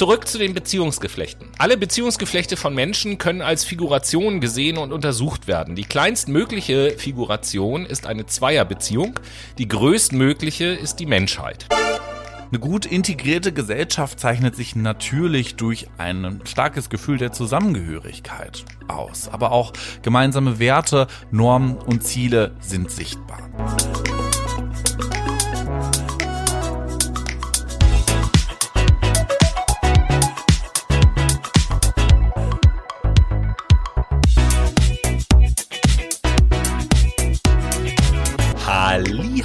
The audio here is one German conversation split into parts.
Zurück zu den Beziehungsgeflechten. Alle Beziehungsgeflechte von Menschen können als Figuration gesehen und untersucht werden. Die kleinstmögliche Figuration ist eine Zweierbeziehung, die größtmögliche ist die Menschheit. Eine gut integrierte Gesellschaft zeichnet sich natürlich durch ein starkes Gefühl der Zusammengehörigkeit aus. Aber auch gemeinsame Werte, Normen und Ziele sind sichtbar.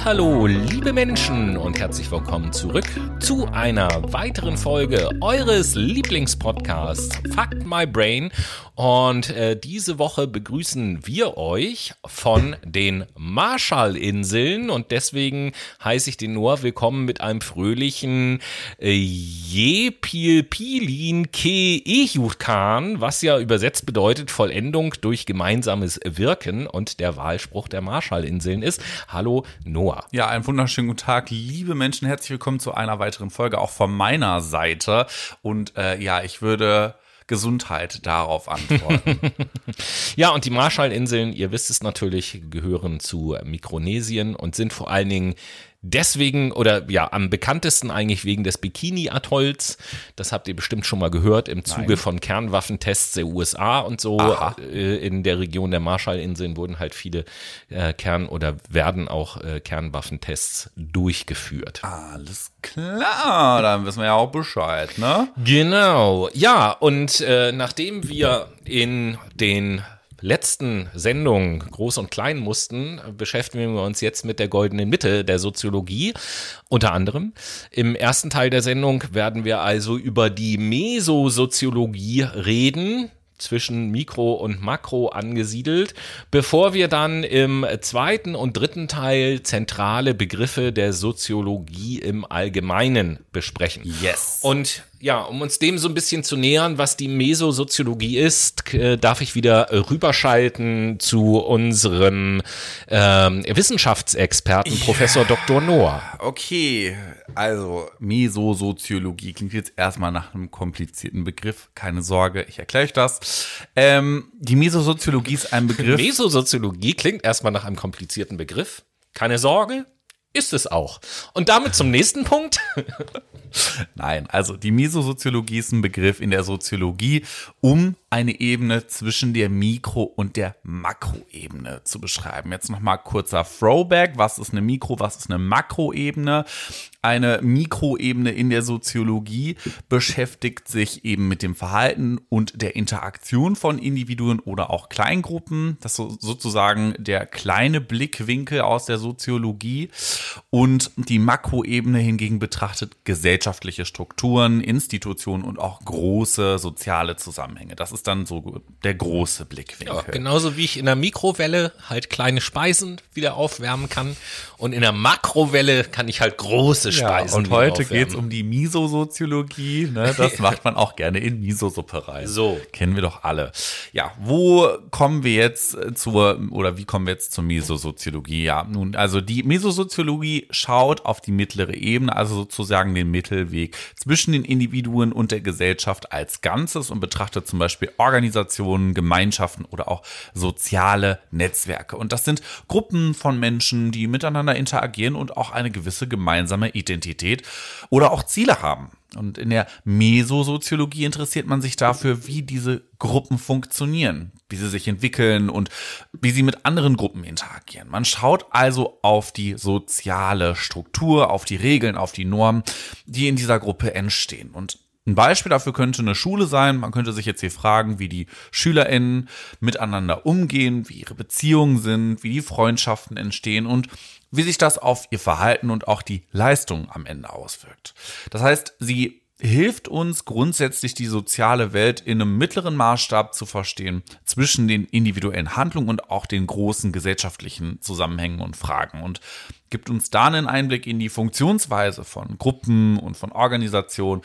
Hallo, liebe Menschen und herzlich willkommen zurück zu einer weiteren Folge eures Lieblingspodcasts Fuck My Brain. Und äh, diese Woche begrüßen wir euch von den Marshallinseln. Und deswegen heiße ich den Noah willkommen mit einem fröhlichen äh, Jepilpilin Ke Ehutkan, was ja übersetzt bedeutet Vollendung durch gemeinsames Wirken. Und der Wahlspruch der Marshallinseln ist Hallo Noah. Ja, einen wunderschönen guten Tag, liebe Menschen, herzlich willkommen zu einer weiteren Folge auch von meiner Seite. Und äh, ja, ich würde Gesundheit darauf antworten. ja, und die Marshallinseln, ihr wisst es natürlich, gehören zu Mikronesien und sind vor allen Dingen deswegen oder ja am bekanntesten eigentlich wegen des Bikini-Atolls. Das habt ihr bestimmt schon mal gehört im Zuge Nein. von Kernwaffentests der USA und so. Äh, in der Region der Marshallinseln wurden halt viele äh, Kern- oder werden auch äh, Kernwaffentests durchgeführt. Alles klar, dann wissen wir ja auch Bescheid, ne? Genau. Ja, und äh, nachdem wir in den letzten Sendung Groß und Klein mussten, beschäftigen wir uns jetzt mit der goldenen Mitte der Soziologie. Unter anderem. Im ersten Teil der Sendung werden wir also über die Mesosoziologie reden zwischen Mikro und Makro angesiedelt, bevor wir dann im zweiten und dritten Teil zentrale Begriffe der Soziologie im Allgemeinen besprechen. Yes. Und ja, um uns dem so ein bisschen zu nähern, was die Mesosoziologie ist, äh, darf ich wieder rüberschalten zu unserem ähm, Wissenschaftsexperten, ja. Professor Dr. Noah. Okay, also Mesosoziologie klingt jetzt erstmal nach einem komplizierten Begriff. Keine Sorge, ich erkläre euch das. Ähm, die Mesosoziologie ist ein Begriff. Mesosoziologie klingt erstmal nach einem komplizierten Begriff. Keine Sorge, ist es auch. Und damit zum nächsten Punkt. Nein, also die Mesosoziologie ist ein Begriff in der Soziologie, um eine Ebene zwischen der Mikro- und der Makroebene zu beschreiben. Jetzt nochmal kurzer Throwback. Was ist eine Mikro-, was ist eine Makroebene? Eine Mikroebene in der Soziologie beschäftigt sich eben mit dem Verhalten und der Interaktion von Individuen oder auch Kleingruppen. Das ist sozusagen der kleine Blickwinkel aus der Soziologie. Und die Makroebene hingegen betrachtet gesellschaftliche Strukturen, Institutionen und auch große soziale Zusammenhänge. Das ist dann so der große Blickwinkel. Ja, genauso wie ich in der Mikrowelle halt kleine Speisen wieder aufwärmen kann und in der Makrowelle kann ich halt große Speisen ja, Und heute geht es um die Misosoziologie. Ne? Das macht man auch gerne in Misosuppe rein. So. Kennen wir doch alle. Ja, wo kommen wir jetzt zur, oder wie kommen wir jetzt zur Misosoziologie? Ja, nun, also die Misosoziologie schaut auf die mittlere Ebene, also sozusagen den Mittelweg zwischen den Individuen und der Gesellschaft als Ganzes und betrachtet zum Beispiel Organisationen, Gemeinschaften oder auch soziale Netzwerke. Und das sind Gruppen von Menschen, die miteinander interagieren und auch eine gewisse gemeinsame Identität oder auch Ziele haben. Und in der Mesosoziologie interessiert man sich dafür, wie diese Gruppen funktionieren, wie sie sich entwickeln und wie sie mit anderen Gruppen interagieren. Man schaut also auf die soziale Struktur, auf die Regeln, auf die Normen, die in dieser Gruppe entstehen. Und ein Beispiel dafür könnte eine Schule sein. Man könnte sich jetzt hier fragen, wie die SchülerInnen miteinander umgehen, wie ihre Beziehungen sind, wie die Freundschaften entstehen und wie sich das auf ihr Verhalten und auch die Leistung am Ende auswirkt. Das heißt, sie hilft uns grundsätzlich die soziale Welt in einem mittleren Maßstab zu verstehen zwischen den individuellen Handlungen und auch den großen gesellschaftlichen Zusammenhängen und Fragen und gibt uns da einen Einblick in die Funktionsweise von Gruppen und von Organisationen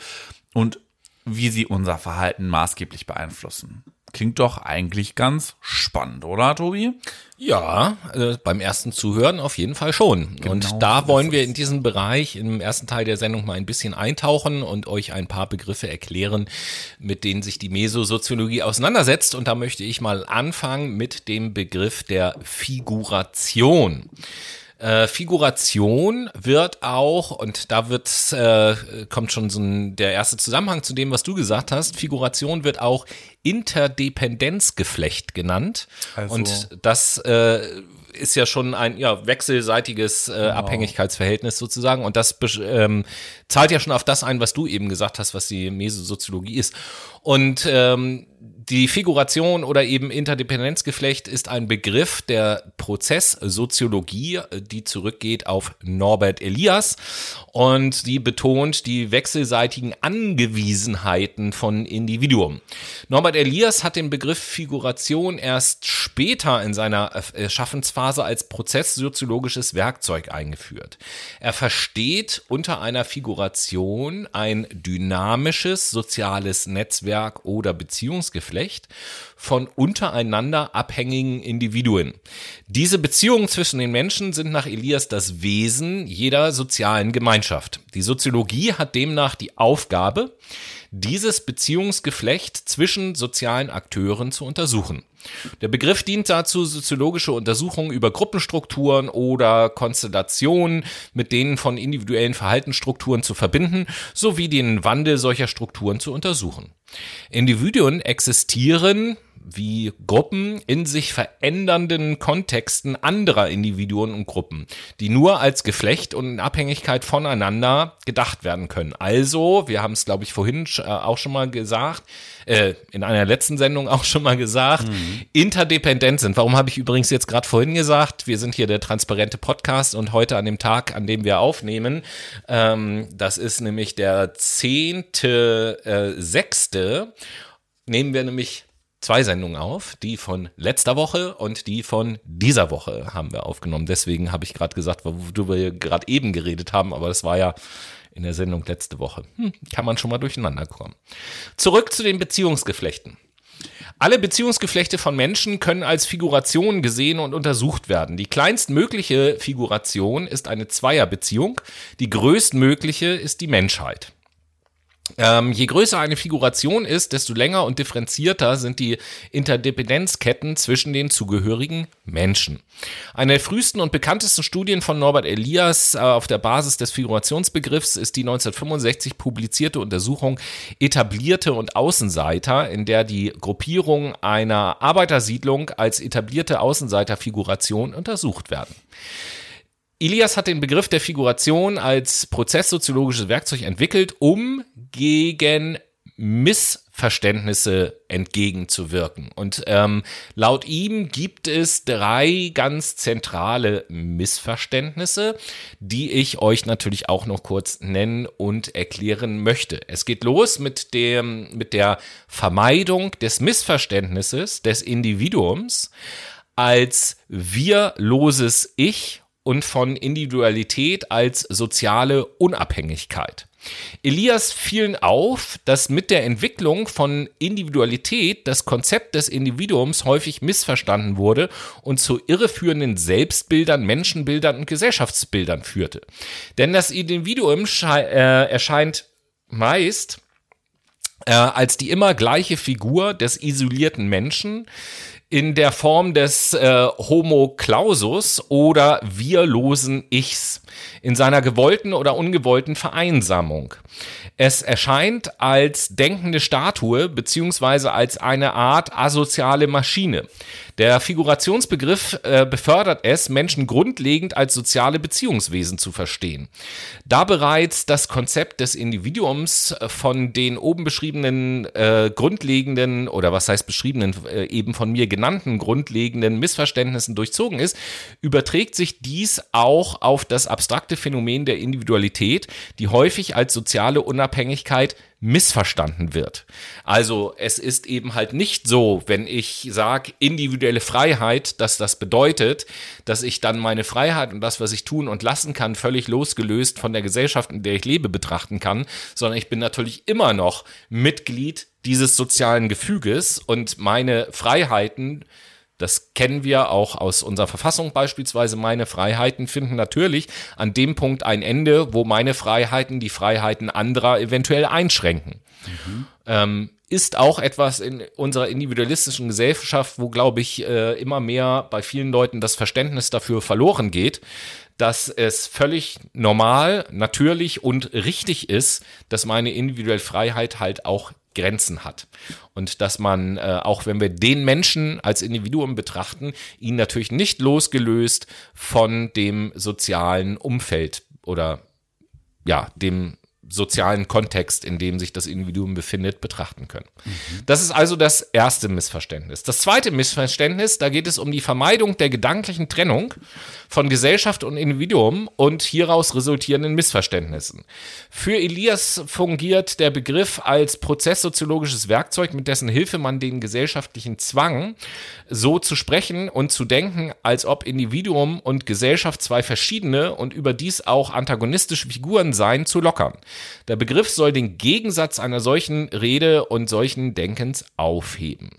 und wie sie unser Verhalten maßgeblich beeinflussen. Klingt doch eigentlich ganz spannend, oder Tobi? Ja, äh, beim ersten Zuhören auf jeden Fall schon. Genau und da so wollen wir in diesen Bereich im ersten Teil der Sendung mal ein bisschen eintauchen und euch ein paar Begriffe erklären, mit denen sich die Mesosoziologie auseinandersetzt. Und da möchte ich mal anfangen mit dem Begriff der Figuration. Äh, Figuration wird auch, und da wird, äh, kommt schon so ein, der erste Zusammenhang zu dem, was du gesagt hast, Figuration wird auch Interdependenzgeflecht genannt. Also- und das äh, ist ja schon ein ja, wechselseitiges äh, Abhängigkeitsverhältnis sozusagen. Und das ähm, zahlt ja schon auf das ein, was du eben gesagt hast, was die Mesosoziologie ist. Und ähm, die Figuration oder eben Interdependenzgeflecht ist ein Begriff der Prozesssoziologie, die zurückgeht auf Norbert Elias und die betont die wechselseitigen Angewiesenheiten von Individuen. Norbert Elias hat den Begriff Figuration erst später in seiner Schaffensphase als prozesssoziologisches Werkzeug eingeführt. Er versteht unter einer Figuration ein dynamisches soziales Netzwerk oder Beziehungsgeflecht von untereinander abhängigen Individuen. Diese Beziehungen zwischen den Menschen sind nach Elias das Wesen jeder sozialen Gemeinschaft. Die Soziologie hat demnach die Aufgabe, dieses Beziehungsgeflecht zwischen sozialen Akteuren zu untersuchen. Der Begriff dient dazu, soziologische Untersuchungen über Gruppenstrukturen oder Konstellationen mit denen von individuellen Verhaltensstrukturen zu verbinden, sowie den Wandel solcher Strukturen zu untersuchen. Individuen existieren wie Gruppen in sich verändernden Kontexten anderer Individuen und Gruppen, die nur als Geflecht und in Abhängigkeit voneinander gedacht werden können. Also, wir haben es, glaube ich, vorhin äh, auch schon mal gesagt, äh, in einer letzten Sendung auch schon mal gesagt, interdependent sind. Warum habe ich übrigens jetzt gerade vorhin gesagt, wir sind hier der transparente Podcast und heute an dem Tag, an dem wir aufnehmen, ähm, das ist nämlich der zehnte, äh, sechste, nehmen wir nämlich zwei Sendungen auf, die von letzter Woche und die von dieser Woche haben wir aufgenommen. Deswegen habe ich gerade gesagt, worüber wir gerade eben geredet haben, aber das war ja in der Sendung letzte Woche. Hm, kann man schon mal durcheinander kommen. Zurück zu den Beziehungsgeflechten. Alle Beziehungsgeflechte von Menschen können als Figuration gesehen und untersucht werden. Die kleinstmögliche Figuration ist eine Zweierbeziehung, die größtmögliche ist die Menschheit. Ähm, je größer eine Figuration ist, desto länger und differenzierter sind die Interdependenzketten zwischen den zugehörigen Menschen. Eine der frühesten und bekanntesten Studien von Norbert Elias äh, auf der Basis des Figurationsbegriffs ist die 1965 publizierte Untersuchung Etablierte und Außenseiter, in der die Gruppierung einer Arbeitersiedlung als etablierte Außenseiterfiguration untersucht werden. Elias hat den Begriff der Figuration als prozesssoziologisches Werkzeug entwickelt, um gegen Missverständnisse entgegenzuwirken. Und ähm, laut ihm gibt es drei ganz zentrale Missverständnisse, die ich euch natürlich auch noch kurz nennen und erklären möchte. Es geht los mit dem, mit der Vermeidung des Missverständnisses des Individuums als wirloses Ich und von Individualität als soziale Unabhängigkeit. Elias fielen auf, dass mit der Entwicklung von Individualität das Konzept des Individuums häufig missverstanden wurde und zu irreführenden Selbstbildern, Menschenbildern und Gesellschaftsbildern führte. Denn das Individuum äh, erscheint meist äh, als die immer gleiche Figur des isolierten Menschen in der Form des äh, Homo clausus oder wirlosen Ichs in seiner gewollten oder ungewollten Vereinsamung. Es erscheint als denkende Statue beziehungsweise als eine Art asoziale Maschine. Der Figurationsbegriff äh, befördert es, Menschen grundlegend als soziale Beziehungswesen zu verstehen. Da bereits das Konzept des Individuums äh, von den oben beschriebenen äh, grundlegenden oder was heißt beschriebenen, äh, eben von mir genannten grundlegenden Missverständnissen durchzogen ist, überträgt sich dies auch auf das abstrakte Phänomen der Individualität, die häufig als soziale Unabhängigkeit missverstanden wird. Also es ist eben halt nicht so, wenn ich sage individuelle Freiheit, dass das bedeutet, dass ich dann meine Freiheit und das, was ich tun und lassen kann, völlig losgelöst von der Gesellschaft, in der ich lebe, betrachten kann, sondern ich bin natürlich immer noch Mitglied dieses sozialen Gefüges und meine Freiheiten das kennen wir auch aus unserer Verfassung beispielsweise. Meine Freiheiten finden natürlich an dem Punkt ein Ende, wo meine Freiheiten die Freiheiten anderer eventuell einschränken. Mhm. Ähm, ist auch etwas in unserer individualistischen Gesellschaft, wo, glaube ich, äh, immer mehr bei vielen Leuten das Verständnis dafür verloren geht, dass es völlig normal, natürlich und richtig ist, dass meine individuelle Freiheit halt auch Grenzen hat. Und dass man, äh, auch wenn wir den Menschen als Individuum betrachten, ihn natürlich nicht losgelöst von dem sozialen Umfeld oder ja, dem sozialen Kontext, in dem sich das Individuum befindet, betrachten können. Mhm. Das ist also das erste Missverständnis. Das zweite Missverständnis, da geht es um die Vermeidung der gedanklichen Trennung von Gesellschaft und Individuum und hieraus resultierenden Missverständnissen. Für Elias fungiert der Begriff als prozesssoziologisches Werkzeug, mit dessen Hilfe man den gesellschaftlichen Zwang, so zu sprechen und zu denken, als ob Individuum und Gesellschaft zwei verschiedene und überdies auch antagonistische Figuren seien, zu lockern. Der Begriff soll den Gegensatz einer solchen Rede und solchen Denkens aufheben.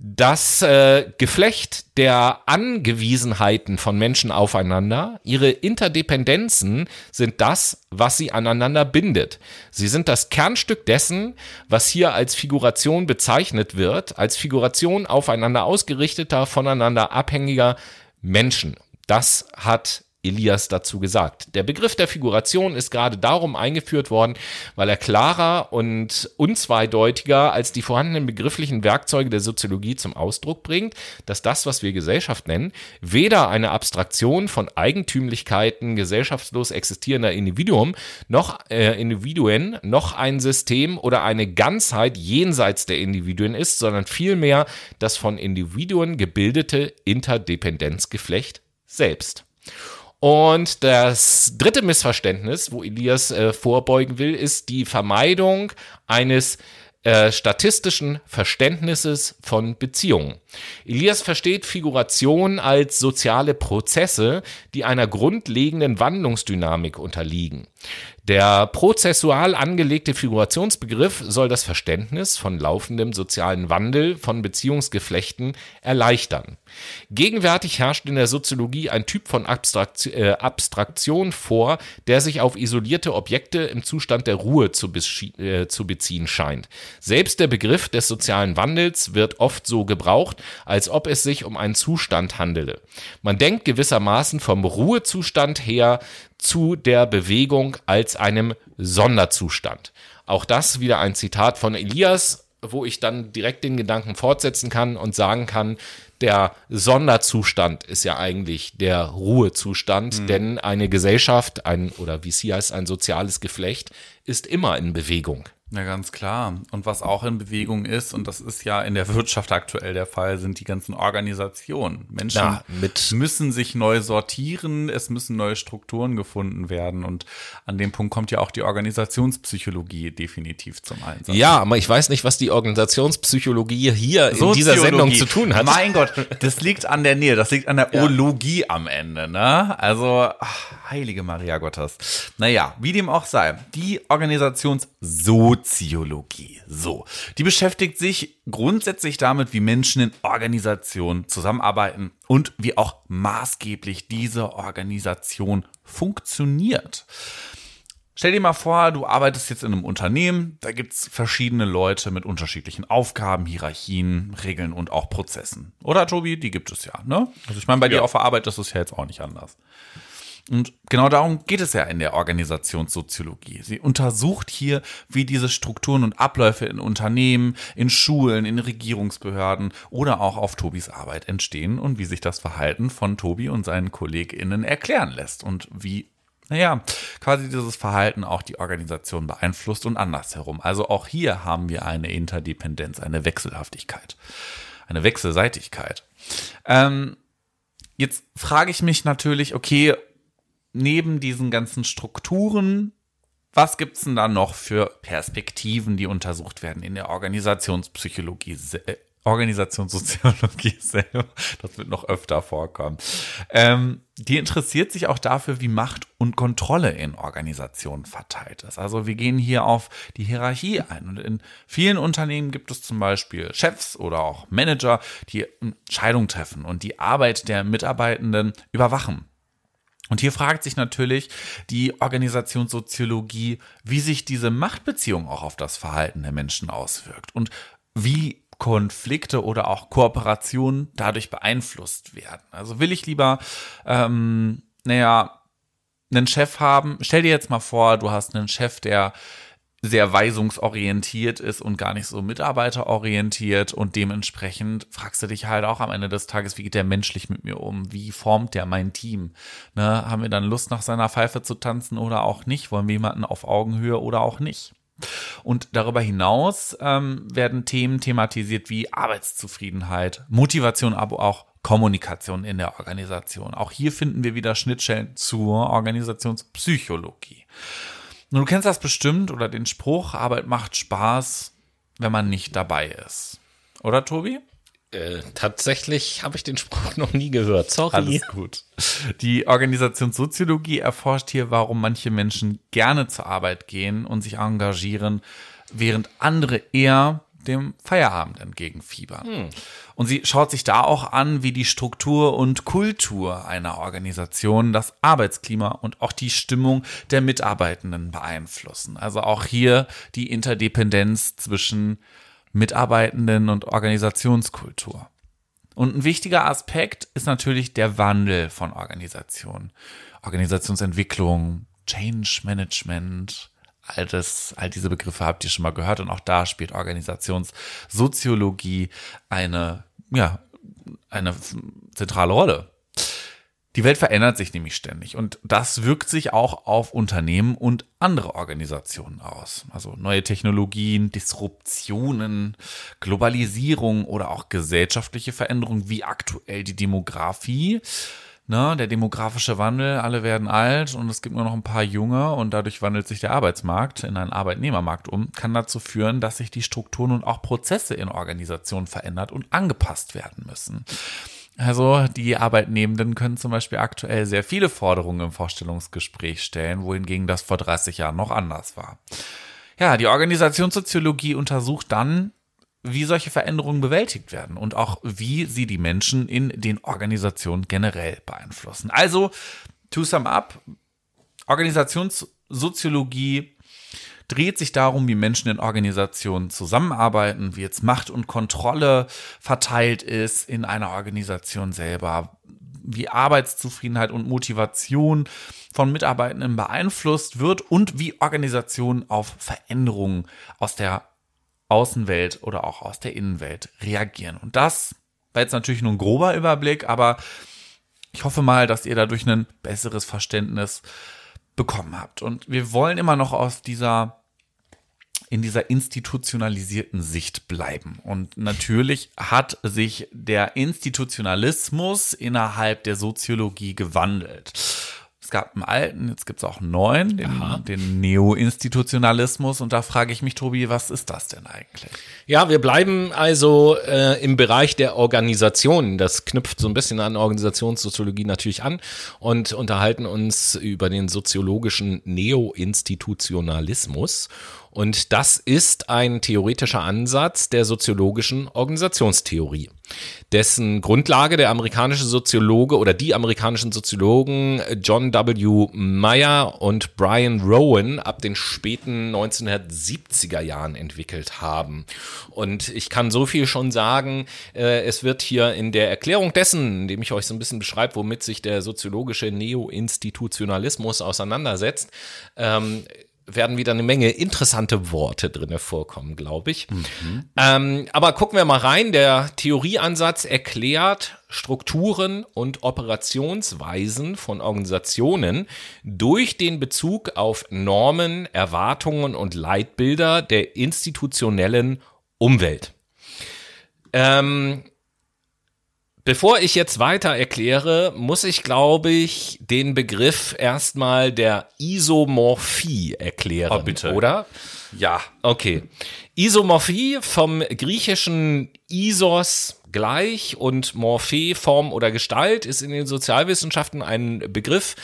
Das äh, Geflecht der Angewiesenheiten von Menschen aufeinander, ihre Interdependenzen sind das, was sie aneinander bindet. Sie sind das Kernstück dessen, was hier als Figuration bezeichnet wird, als Figuration aufeinander ausgerichteter, voneinander abhängiger Menschen. Das hat Elias dazu gesagt. Der Begriff der Figuration ist gerade darum eingeführt worden, weil er klarer und unzweideutiger als die vorhandenen begrifflichen Werkzeuge der Soziologie zum Ausdruck bringt, dass das, was wir Gesellschaft nennen, weder eine Abstraktion von Eigentümlichkeiten gesellschaftslos existierender Individuen noch äh, Individuen noch ein System oder eine Ganzheit jenseits der Individuen ist, sondern vielmehr das von Individuen gebildete Interdependenzgeflecht selbst. Und das dritte Missverständnis, wo Elias äh, vorbeugen will, ist die Vermeidung eines äh, statistischen Verständnisses von Beziehungen. Elias versteht Figuration als soziale Prozesse, die einer grundlegenden Wandlungsdynamik unterliegen. Der prozessual angelegte Figurationsbegriff soll das Verständnis von laufendem sozialen Wandel von Beziehungsgeflechten erleichtern. Gegenwärtig herrscht in der Soziologie ein Typ von Abstraktion, äh, Abstraktion vor, der sich auf isolierte Objekte im Zustand der Ruhe zu, äh, zu beziehen scheint. Selbst der Begriff des sozialen Wandels wird oft so gebraucht, als ob es sich um einen Zustand handele. Man denkt gewissermaßen vom Ruhezustand her zu der Bewegung als einem Sonderzustand. Auch das wieder ein Zitat von Elias, wo ich dann direkt den Gedanken fortsetzen kann und sagen kann, der Sonderzustand ist ja eigentlich der Ruhezustand, mhm. denn eine Gesellschaft, ein oder wie sie heißt, ein soziales Geflecht ist immer in Bewegung. Ja, ganz klar. Und was auch in Bewegung ist, und das ist ja in der Wirtschaft aktuell der Fall, sind die ganzen Organisationen. Menschen ja, müssen sich neu sortieren, es müssen neue Strukturen gefunden werden. Und an dem Punkt kommt ja auch die Organisationspsychologie definitiv zum Einsatz. Ja, aber ich weiß nicht, was die Organisationspsychologie hier in dieser Sendung zu tun hat. Mein Gott, das liegt an der Nähe, das liegt an der ja. Ologie am Ende, ne? Also, ach, heilige Maria Gottes. Naja, wie dem auch sei, die Organisationssoziologie Soziologie. So, die beschäftigt sich grundsätzlich damit, wie Menschen in Organisationen zusammenarbeiten und wie auch maßgeblich diese Organisation funktioniert. Stell dir mal vor, du arbeitest jetzt in einem Unternehmen, da gibt es verschiedene Leute mit unterschiedlichen Aufgaben, Hierarchien, Regeln und auch Prozessen. Oder Tobi, die gibt es ja, ne? Also ich meine, bei ja. dir auf der Arbeit ist es ja jetzt auch nicht anders. Und genau darum geht es ja in der Organisationssoziologie. Sie untersucht hier, wie diese Strukturen und Abläufe in Unternehmen, in Schulen, in Regierungsbehörden oder auch auf Tobis Arbeit entstehen und wie sich das Verhalten von Tobi und seinen KollegInnen erklären lässt und wie naja, quasi dieses Verhalten auch die Organisation beeinflusst und andersherum. Also auch hier haben wir eine Interdependenz, eine Wechselhaftigkeit, eine Wechselseitigkeit. Ähm, jetzt frage ich mich natürlich, okay, neben diesen ganzen Strukturen, was gibt's denn da noch für Perspektiven, die untersucht werden in der Organisationspsychologie, äh, Organisationssoziologie selber, das wird noch öfter vorkommen. Ähm, die interessiert sich auch dafür, wie Macht und Kontrolle in Organisationen verteilt ist. Also wir gehen hier auf die Hierarchie ein. Und in vielen Unternehmen gibt es zum Beispiel Chefs oder auch Manager, die Entscheidungen treffen und die Arbeit der Mitarbeitenden überwachen. Und hier fragt sich natürlich die Organisationssoziologie, wie sich diese Machtbeziehung auch auf das Verhalten der Menschen auswirkt und wie Konflikte oder auch Kooperationen dadurch beeinflusst werden. Also will ich lieber, ähm, naja, einen Chef haben. Stell dir jetzt mal vor, du hast einen Chef, der sehr weisungsorientiert ist und gar nicht so mitarbeiterorientiert und dementsprechend fragst du dich halt auch am Ende des Tages, wie geht der menschlich mit mir um? Wie formt der mein Team? Ne? Haben wir dann Lust nach seiner Pfeife zu tanzen oder auch nicht? Wollen wir jemanden auf Augenhöhe oder auch nicht? Und darüber hinaus ähm, werden Themen thematisiert wie Arbeitszufriedenheit, Motivation, aber auch Kommunikation in der Organisation. Auch hier finden wir wieder Schnittstellen zur Organisationspsychologie. Nun, du kennst das bestimmt oder den Spruch, Arbeit macht Spaß, wenn man nicht dabei ist. Oder, Tobi? Äh, tatsächlich habe ich den Spruch noch nie gehört. Sorry. Alles gut. Die Organisationssoziologie erforscht hier, warum manche Menschen gerne zur Arbeit gehen und sich engagieren, während andere eher dem Feierabend entgegenfiebern. Hm. Und sie schaut sich da auch an, wie die Struktur und Kultur einer Organisation das Arbeitsklima und auch die Stimmung der Mitarbeitenden beeinflussen. Also auch hier die Interdependenz zwischen Mitarbeitenden und Organisationskultur. Und ein wichtiger Aspekt ist natürlich der Wandel von Organisationen. Organisationsentwicklung, Change Management, all das, all diese Begriffe habt ihr schon mal gehört und auch da spielt Organisationssoziologie eine, ja, eine zentrale Rolle. Die Welt verändert sich nämlich ständig und das wirkt sich auch auf Unternehmen und andere Organisationen aus. Also neue Technologien, Disruptionen, Globalisierung oder auch gesellschaftliche Veränderungen wie aktuell die Demografie. Ne, der demografische Wandel, alle werden alt und es gibt nur noch ein paar Junge und dadurch wandelt sich der Arbeitsmarkt in einen Arbeitnehmermarkt um, kann dazu führen, dass sich die Strukturen und auch Prozesse in Organisationen verändert und angepasst werden müssen. Also die Arbeitnehmenden können zum Beispiel aktuell sehr viele Forderungen im Vorstellungsgespräch stellen, wohingegen das vor 30 Jahren noch anders war. Ja, die Organisationssoziologie untersucht dann, wie solche Veränderungen bewältigt werden und auch wie sie die Menschen in den Organisationen generell beeinflussen. Also, to sum up, Organisationssoziologie dreht sich darum, wie Menschen in Organisationen zusammenarbeiten, wie jetzt Macht und Kontrolle verteilt ist in einer Organisation selber, wie Arbeitszufriedenheit und Motivation von Mitarbeitenden beeinflusst wird und wie Organisationen auf Veränderungen aus der Außenwelt oder auch aus der Innenwelt reagieren. Und das war jetzt natürlich nur ein grober Überblick, aber ich hoffe mal, dass ihr dadurch ein besseres Verständnis bekommen habt. Und wir wollen immer noch aus dieser in dieser institutionalisierten Sicht bleiben. Und natürlich hat sich der Institutionalismus innerhalb der Soziologie gewandelt. Es gab einen alten, jetzt gibt es auch einen neuen, den, den Neo-Institutionalismus. Und da frage ich mich, Tobi, was ist das denn eigentlich? Ja, wir bleiben also äh, im Bereich der Organisation. Das knüpft so ein bisschen an Organisationssoziologie natürlich an und unterhalten uns über den soziologischen Neo-Institutionalismus. Und das ist ein theoretischer Ansatz der soziologischen Organisationstheorie, dessen Grundlage der amerikanische Soziologe oder die amerikanischen Soziologen John W. Meyer und Brian Rowan ab den späten 1970er Jahren entwickelt haben. Und ich kann so viel schon sagen, äh, es wird hier in der Erklärung dessen, indem ich euch so ein bisschen beschreibe, womit sich der soziologische Neo-Institutionalismus auseinandersetzt, ähm, werden wieder eine Menge interessante Worte drinne vorkommen, glaube ich. Mhm. Ähm, aber gucken wir mal rein. Der Theorieansatz erklärt Strukturen und Operationsweisen von Organisationen durch den Bezug auf Normen, Erwartungen und Leitbilder der institutionellen Umwelt. Ähm, Bevor ich jetzt weiter erkläre, muss ich, glaube ich, den Begriff erstmal der Isomorphie erklären. Oh, bitte. Oder? Ja. Okay. Isomorphie vom griechischen Isos gleich und Morphe Form oder Gestalt ist in den Sozialwissenschaften ein Begriff,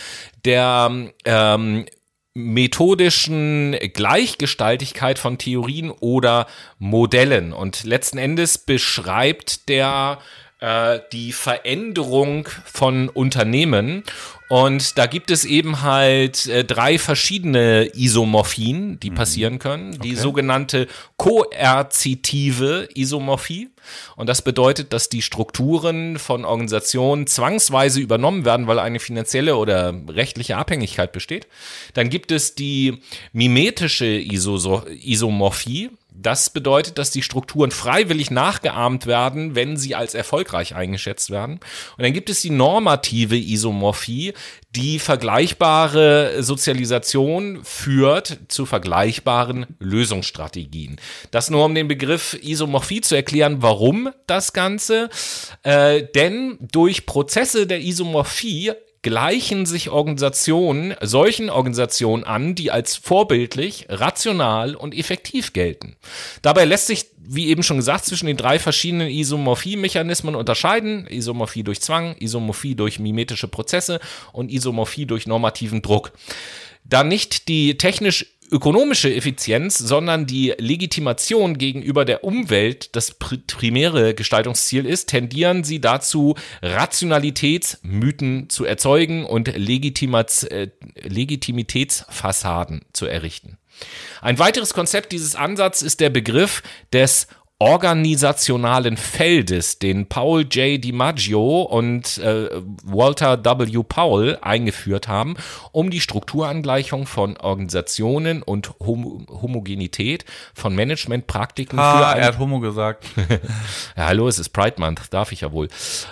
der ähm, methodischen Gleichgestaltigkeit von Theorien oder Modellen. Und letzten Endes beschreibt der äh, die Veränderung von Unternehmen. Und da gibt es eben halt äh, drei verschiedene Isomorphien, die mhm. passieren können. Die okay. sogenannte koerzitive Isomorphie. Und das bedeutet, dass die Strukturen von Organisationen zwangsweise übernommen werden, weil eine finanzielle oder rechtliche Abhängigkeit besteht. Dann gibt es die mimetische Isomorphie. Das bedeutet, dass die Strukturen freiwillig nachgeahmt werden, wenn sie als erfolgreich eingeschätzt werden. Und dann gibt es die normative Isomorphie, die vergleichbare Sozialisation führt zu vergleichbaren Lösungsstrategien. Das nur um den Begriff Isomorphie zu erklären, warum das Ganze. Äh, denn durch Prozesse der Isomorphie gleichen sich Organisationen solchen Organisationen an, die als vorbildlich, rational und effektiv gelten. Dabei lässt sich, wie eben schon gesagt, zwischen den drei verschiedenen Isomorphie-Mechanismen unterscheiden. Isomorphie durch Zwang, Isomorphie durch mimetische Prozesse und Isomorphie durch normativen Druck. Da nicht die technisch ökonomische Effizienz, sondern die Legitimation gegenüber der Umwelt das primäre Gestaltungsziel ist, tendieren sie dazu, Rationalitätsmythen zu erzeugen und Legitimat äh, Legitimitätsfassaden zu errichten. Ein weiteres Konzept dieses Ansatzes ist der Begriff des organisationalen Feldes, den Paul J. DiMaggio und äh, Walter W. Powell eingeführt haben, um die Strukturangleichung von Organisationen und Hom Homogenität von Managementpraktiken ha, für er hat Homo gesagt. ja, hallo, es ist Pride Month, darf ich ja wohl.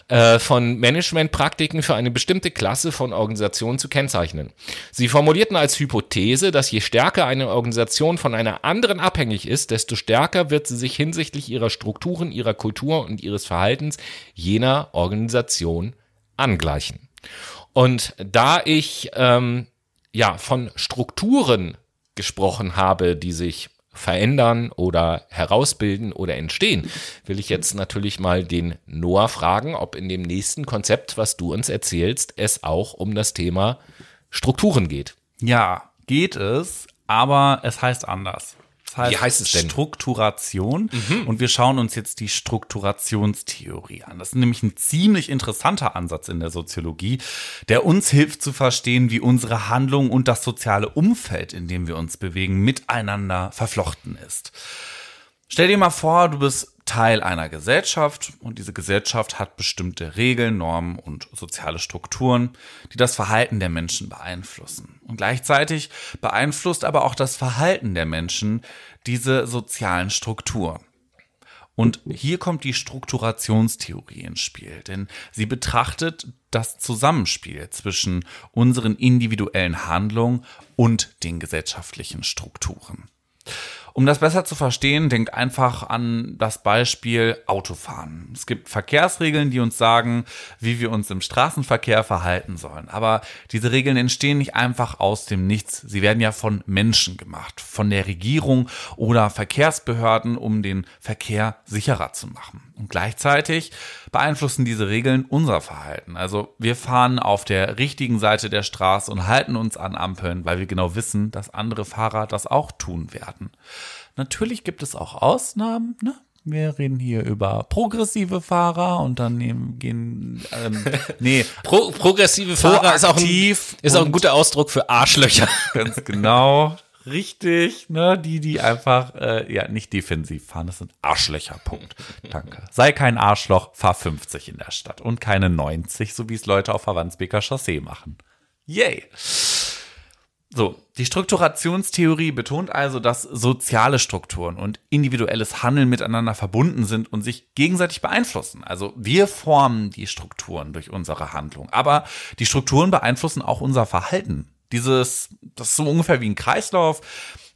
Äh, von Managementpraktiken für eine bestimmte Klasse von Organisationen zu kennzeichnen. Sie formulierten als Hypothese, dass je stärker eine Organisation von einer anderen abhängig ist, desto stärker wird sie sich hinsichtlich hinsichtlich ihrer Strukturen, ihrer Kultur und ihres Verhaltens jener Organisation angleichen. Und da ich ähm, ja von Strukturen gesprochen habe, die sich verändern oder herausbilden oder entstehen, will ich jetzt natürlich mal den Noah fragen, ob in dem nächsten Konzept, was du uns erzählst, es auch um das Thema Strukturen geht. Ja, geht es, aber es heißt anders. Heißt, Wie heißt es denn? Strukturation. Mhm. Und wir schauen uns jetzt die Strukturationstheorie an. Das ist nämlich ein ziemlich interessanter Ansatz in der Soziologie, der uns hilft zu verstehen, wie unsere Handlung und das soziale Umfeld, in dem wir uns bewegen, miteinander verflochten ist. Stell dir mal vor, du bist Teil einer Gesellschaft und diese Gesellschaft hat bestimmte Regeln, Normen und soziale Strukturen, die das Verhalten der Menschen beeinflussen. Und gleichzeitig beeinflusst aber auch das Verhalten der Menschen diese sozialen Strukturen. Und hier kommt die Strukturationstheorie ins Spiel, denn sie betrachtet das Zusammenspiel zwischen unseren individuellen Handlungen und den gesellschaftlichen Strukturen. Um das besser zu verstehen, denkt einfach an das Beispiel Autofahren. Es gibt Verkehrsregeln, die uns sagen, wie wir uns im Straßenverkehr verhalten sollen. Aber diese Regeln entstehen nicht einfach aus dem Nichts. Sie werden ja von Menschen gemacht, von der Regierung oder Verkehrsbehörden, um den Verkehr sicherer zu machen. Und gleichzeitig beeinflussen diese Regeln unser Verhalten. Also wir fahren auf der richtigen Seite der Straße und halten uns an Ampeln, weil wir genau wissen, dass andere Fahrer das auch tun werden. Natürlich gibt es auch Ausnahmen, ne? Wir reden hier über progressive Fahrer und dann gehen ähm, nee Pro, progressive Fahrer ist auch, ein, ist auch ein guter Ausdruck für Arschlöcher. Ganz genau. Richtig, ne? Die, die einfach äh, ja nicht defensiv fahren, das sind Arschlöcher. Punkt. Danke. Sei kein Arschloch, fahr 50 in der Stadt und keine 90, so wie es Leute auf Verwandsbeker Chaussee machen. Yay. So, die Strukturationstheorie betont also, dass soziale Strukturen und individuelles Handeln miteinander verbunden sind und sich gegenseitig beeinflussen. Also wir formen die Strukturen durch unsere Handlung, aber die Strukturen beeinflussen auch unser Verhalten. Dieses, das ist so ungefähr wie ein Kreislauf,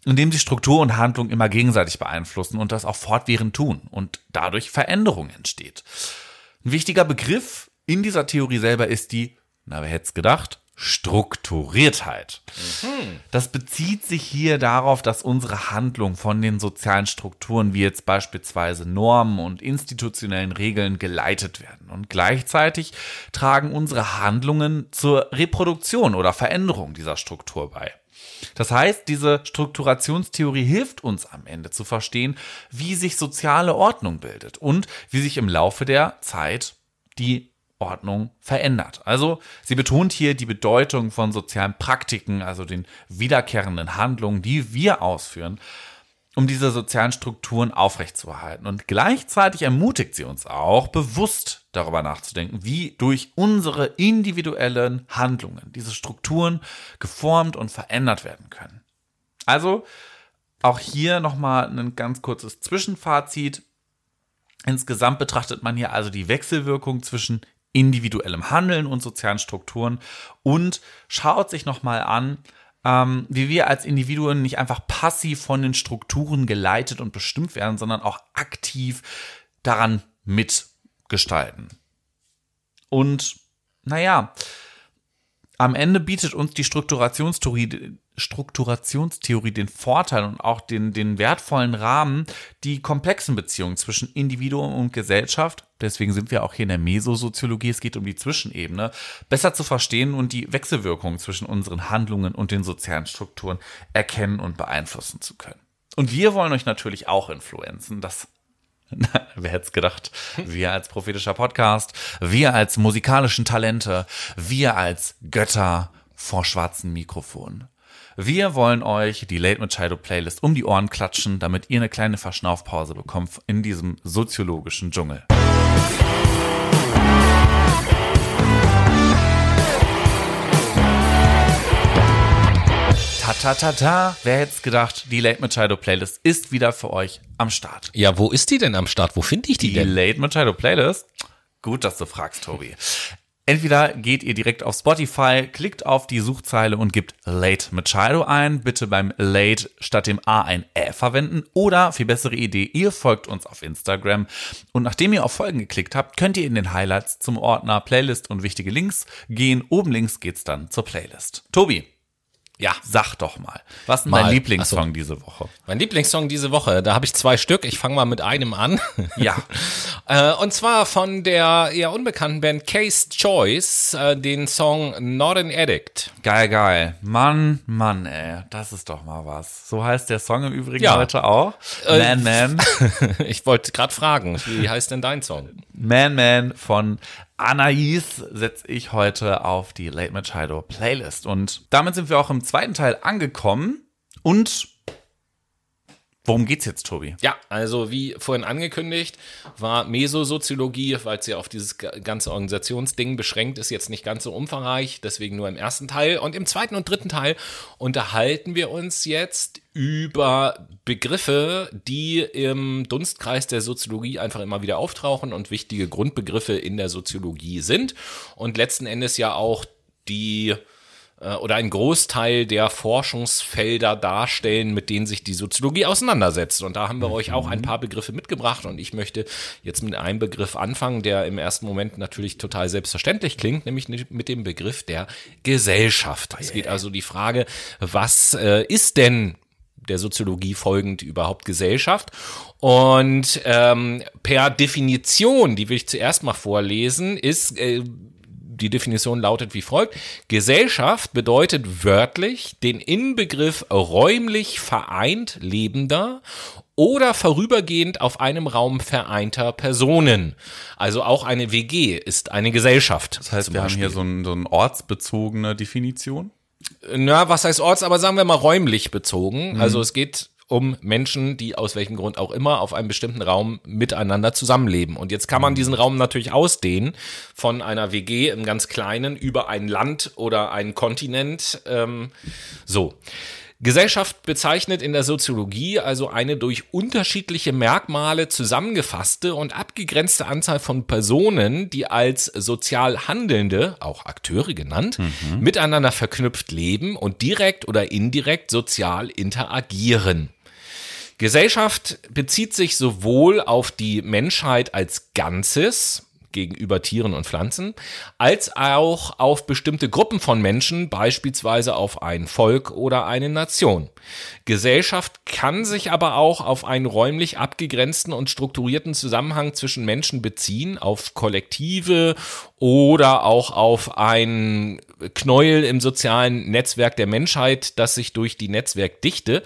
in dem sich Struktur und Handlung immer gegenseitig beeinflussen und das auch fortwährend tun und dadurch Veränderung entsteht. Ein wichtiger Begriff in dieser Theorie selber ist die, na wer hätte es gedacht, Strukturiertheit. Das bezieht sich hier darauf, dass unsere Handlung von den sozialen Strukturen wie jetzt beispielsweise Normen und institutionellen Regeln geleitet werden. Und gleichzeitig tragen unsere Handlungen zur Reproduktion oder Veränderung dieser Struktur bei. Das heißt, diese Strukturationstheorie hilft uns am Ende zu verstehen, wie sich soziale Ordnung bildet und wie sich im Laufe der Zeit die Ordnung verändert. Also sie betont hier die Bedeutung von sozialen Praktiken, also den wiederkehrenden Handlungen, die wir ausführen, um diese sozialen Strukturen aufrechtzuerhalten. Und gleichzeitig ermutigt sie uns auch, bewusst darüber nachzudenken, wie durch unsere individuellen Handlungen diese Strukturen geformt und verändert werden können. Also auch hier nochmal ein ganz kurzes Zwischenfazit. Insgesamt betrachtet man hier also die Wechselwirkung zwischen individuellem Handeln und sozialen Strukturen und schaut sich nochmal an, ähm, wie wir als Individuen nicht einfach passiv von den Strukturen geleitet und bestimmt werden, sondern auch aktiv daran mitgestalten. Und naja, am Ende bietet uns die Strukturationstheorie, Strukturationstheorie den Vorteil und auch den, den wertvollen Rahmen, die komplexen Beziehungen zwischen Individuum und Gesellschaft, deswegen sind wir auch hier in der Mesosoziologie, es geht um die Zwischenebene, besser zu verstehen und die Wechselwirkungen zwischen unseren Handlungen und den sozialen Strukturen erkennen und beeinflussen zu können. Und wir wollen euch natürlich auch influenzen, das Wer hätte es gedacht? Wir als prophetischer Podcast, wir als musikalischen Talente, wir als Götter vor schwarzen Mikrofonen. Wir wollen euch die Late Machado Playlist um die Ohren klatschen, damit ihr eine kleine Verschnaufpause bekommt in diesem soziologischen Dschungel. Ta ta ta ta, wer hätte es gedacht, die Late Machado Playlist ist wieder für euch am Start. Ja, wo ist die denn am Start? Wo finde ich die, Die denn? Late Machado Playlist? Gut, dass du fragst, Tobi. Entweder geht ihr direkt auf Spotify, klickt auf die Suchzeile und gebt Late Machado ein. Bitte beim Late statt dem A ein Ä verwenden. Oder, viel bessere Idee, ihr folgt uns auf Instagram. Und nachdem ihr auf Folgen geklickt habt, könnt ihr in den Highlights zum Ordner Playlist und wichtige Links gehen. Oben links geht's dann zur Playlist. Tobi, Ja, sag doch mal, was ist denn dein Lieblingssong diese Woche? mein Lieblingssong diese Woche, da habe ich zwei Stück. Ich fange mal mit einem an. Ja. Äh, und zwar von der eher unbekannten Band Case Choice, äh, den Song Not an Addict. Geil, geil. Mann, Mann, ey. Das ist doch mal was. So heißt der Song im Übrigen Ja. heute auch. Äh, Man, Man. ich wollte gerade fragen, wie heißt denn dein Song? Man, Man von Anais setze ich heute auf die Late Machado Playlist. Und damit sind wir auch im zweiten Teil angekommen. Und worum geht's jetzt, Tobi? Ja, also wie vorhin angekündigt, war Mesosoziologie, weil es ja auf dieses ga- ganze Organisationsding beschränkt ist, jetzt nicht ganz so umfangreich, deswegen nur im ersten Teil. Und im zweiten und dritten Teil unterhalten wir uns jetzt über Begriffe, die im Dunstkreis der Soziologie einfach immer wieder auftauchen und wichtige Grundbegriffe in der Soziologie sind und letzten Endes ja auch die oder ein Großteil der Forschungsfelder darstellen, mit denen sich die Soziologie auseinandersetzt. Und da haben wir euch auch ein paar Begriffe mitgebracht und ich möchte jetzt mit einem Begriff anfangen, der im ersten Moment natürlich total selbstverständlich klingt, nämlich mit dem Begriff der Gesellschaft. Es geht also die Frage, was äh, ist denn der Soziologie folgend überhaupt Gesellschaft. Und ähm, per Definition, die will ich zuerst mal vorlesen, ist äh, die Definition lautet wie folgt. Gesellschaft bedeutet wörtlich den Inbegriff räumlich vereint lebender oder vorübergehend auf einem Raum vereinter Personen. Also auch eine WG ist eine Gesellschaft. Das heißt, wir haben hier so, ein, so eine ortsbezogene Definition. Na, was heißt Orts, aber sagen wir mal räumlich bezogen. Also es geht um Menschen, die aus welchem Grund auch immer auf einem bestimmten Raum miteinander zusammenleben. Und jetzt kann man diesen Raum natürlich ausdehnen von einer WG im ganz Kleinen über ein Land oder einen Kontinent. Ähm, so. Gesellschaft bezeichnet in der Soziologie also eine durch unterschiedliche Merkmale zusammengefasste und abgegrenzte Anzahl von Personen, die als sozial Handelnde, auch Akteure genannt, miteinander verknüpft leben und direkt oder indirekt sozial interagieren. Gesellschaft bezieht sich sowohl auf die Menschheit als Ganzes, gegenüber Tieren und Pflanzen, als auch auf bestimmte Gruppen von Menschen, beispielsweise auf ein Volk oder eine Nation. Gesellschaft kann sich aber auch auf einen räumlich abgegrenzten und strukturierten Zusammenhang zwischen Menschen beziehen, auf Kollektive oder auch auf ein Knäuel im sozialen Netzwerk der Menschheit, das sich durch die Netzwerkdichte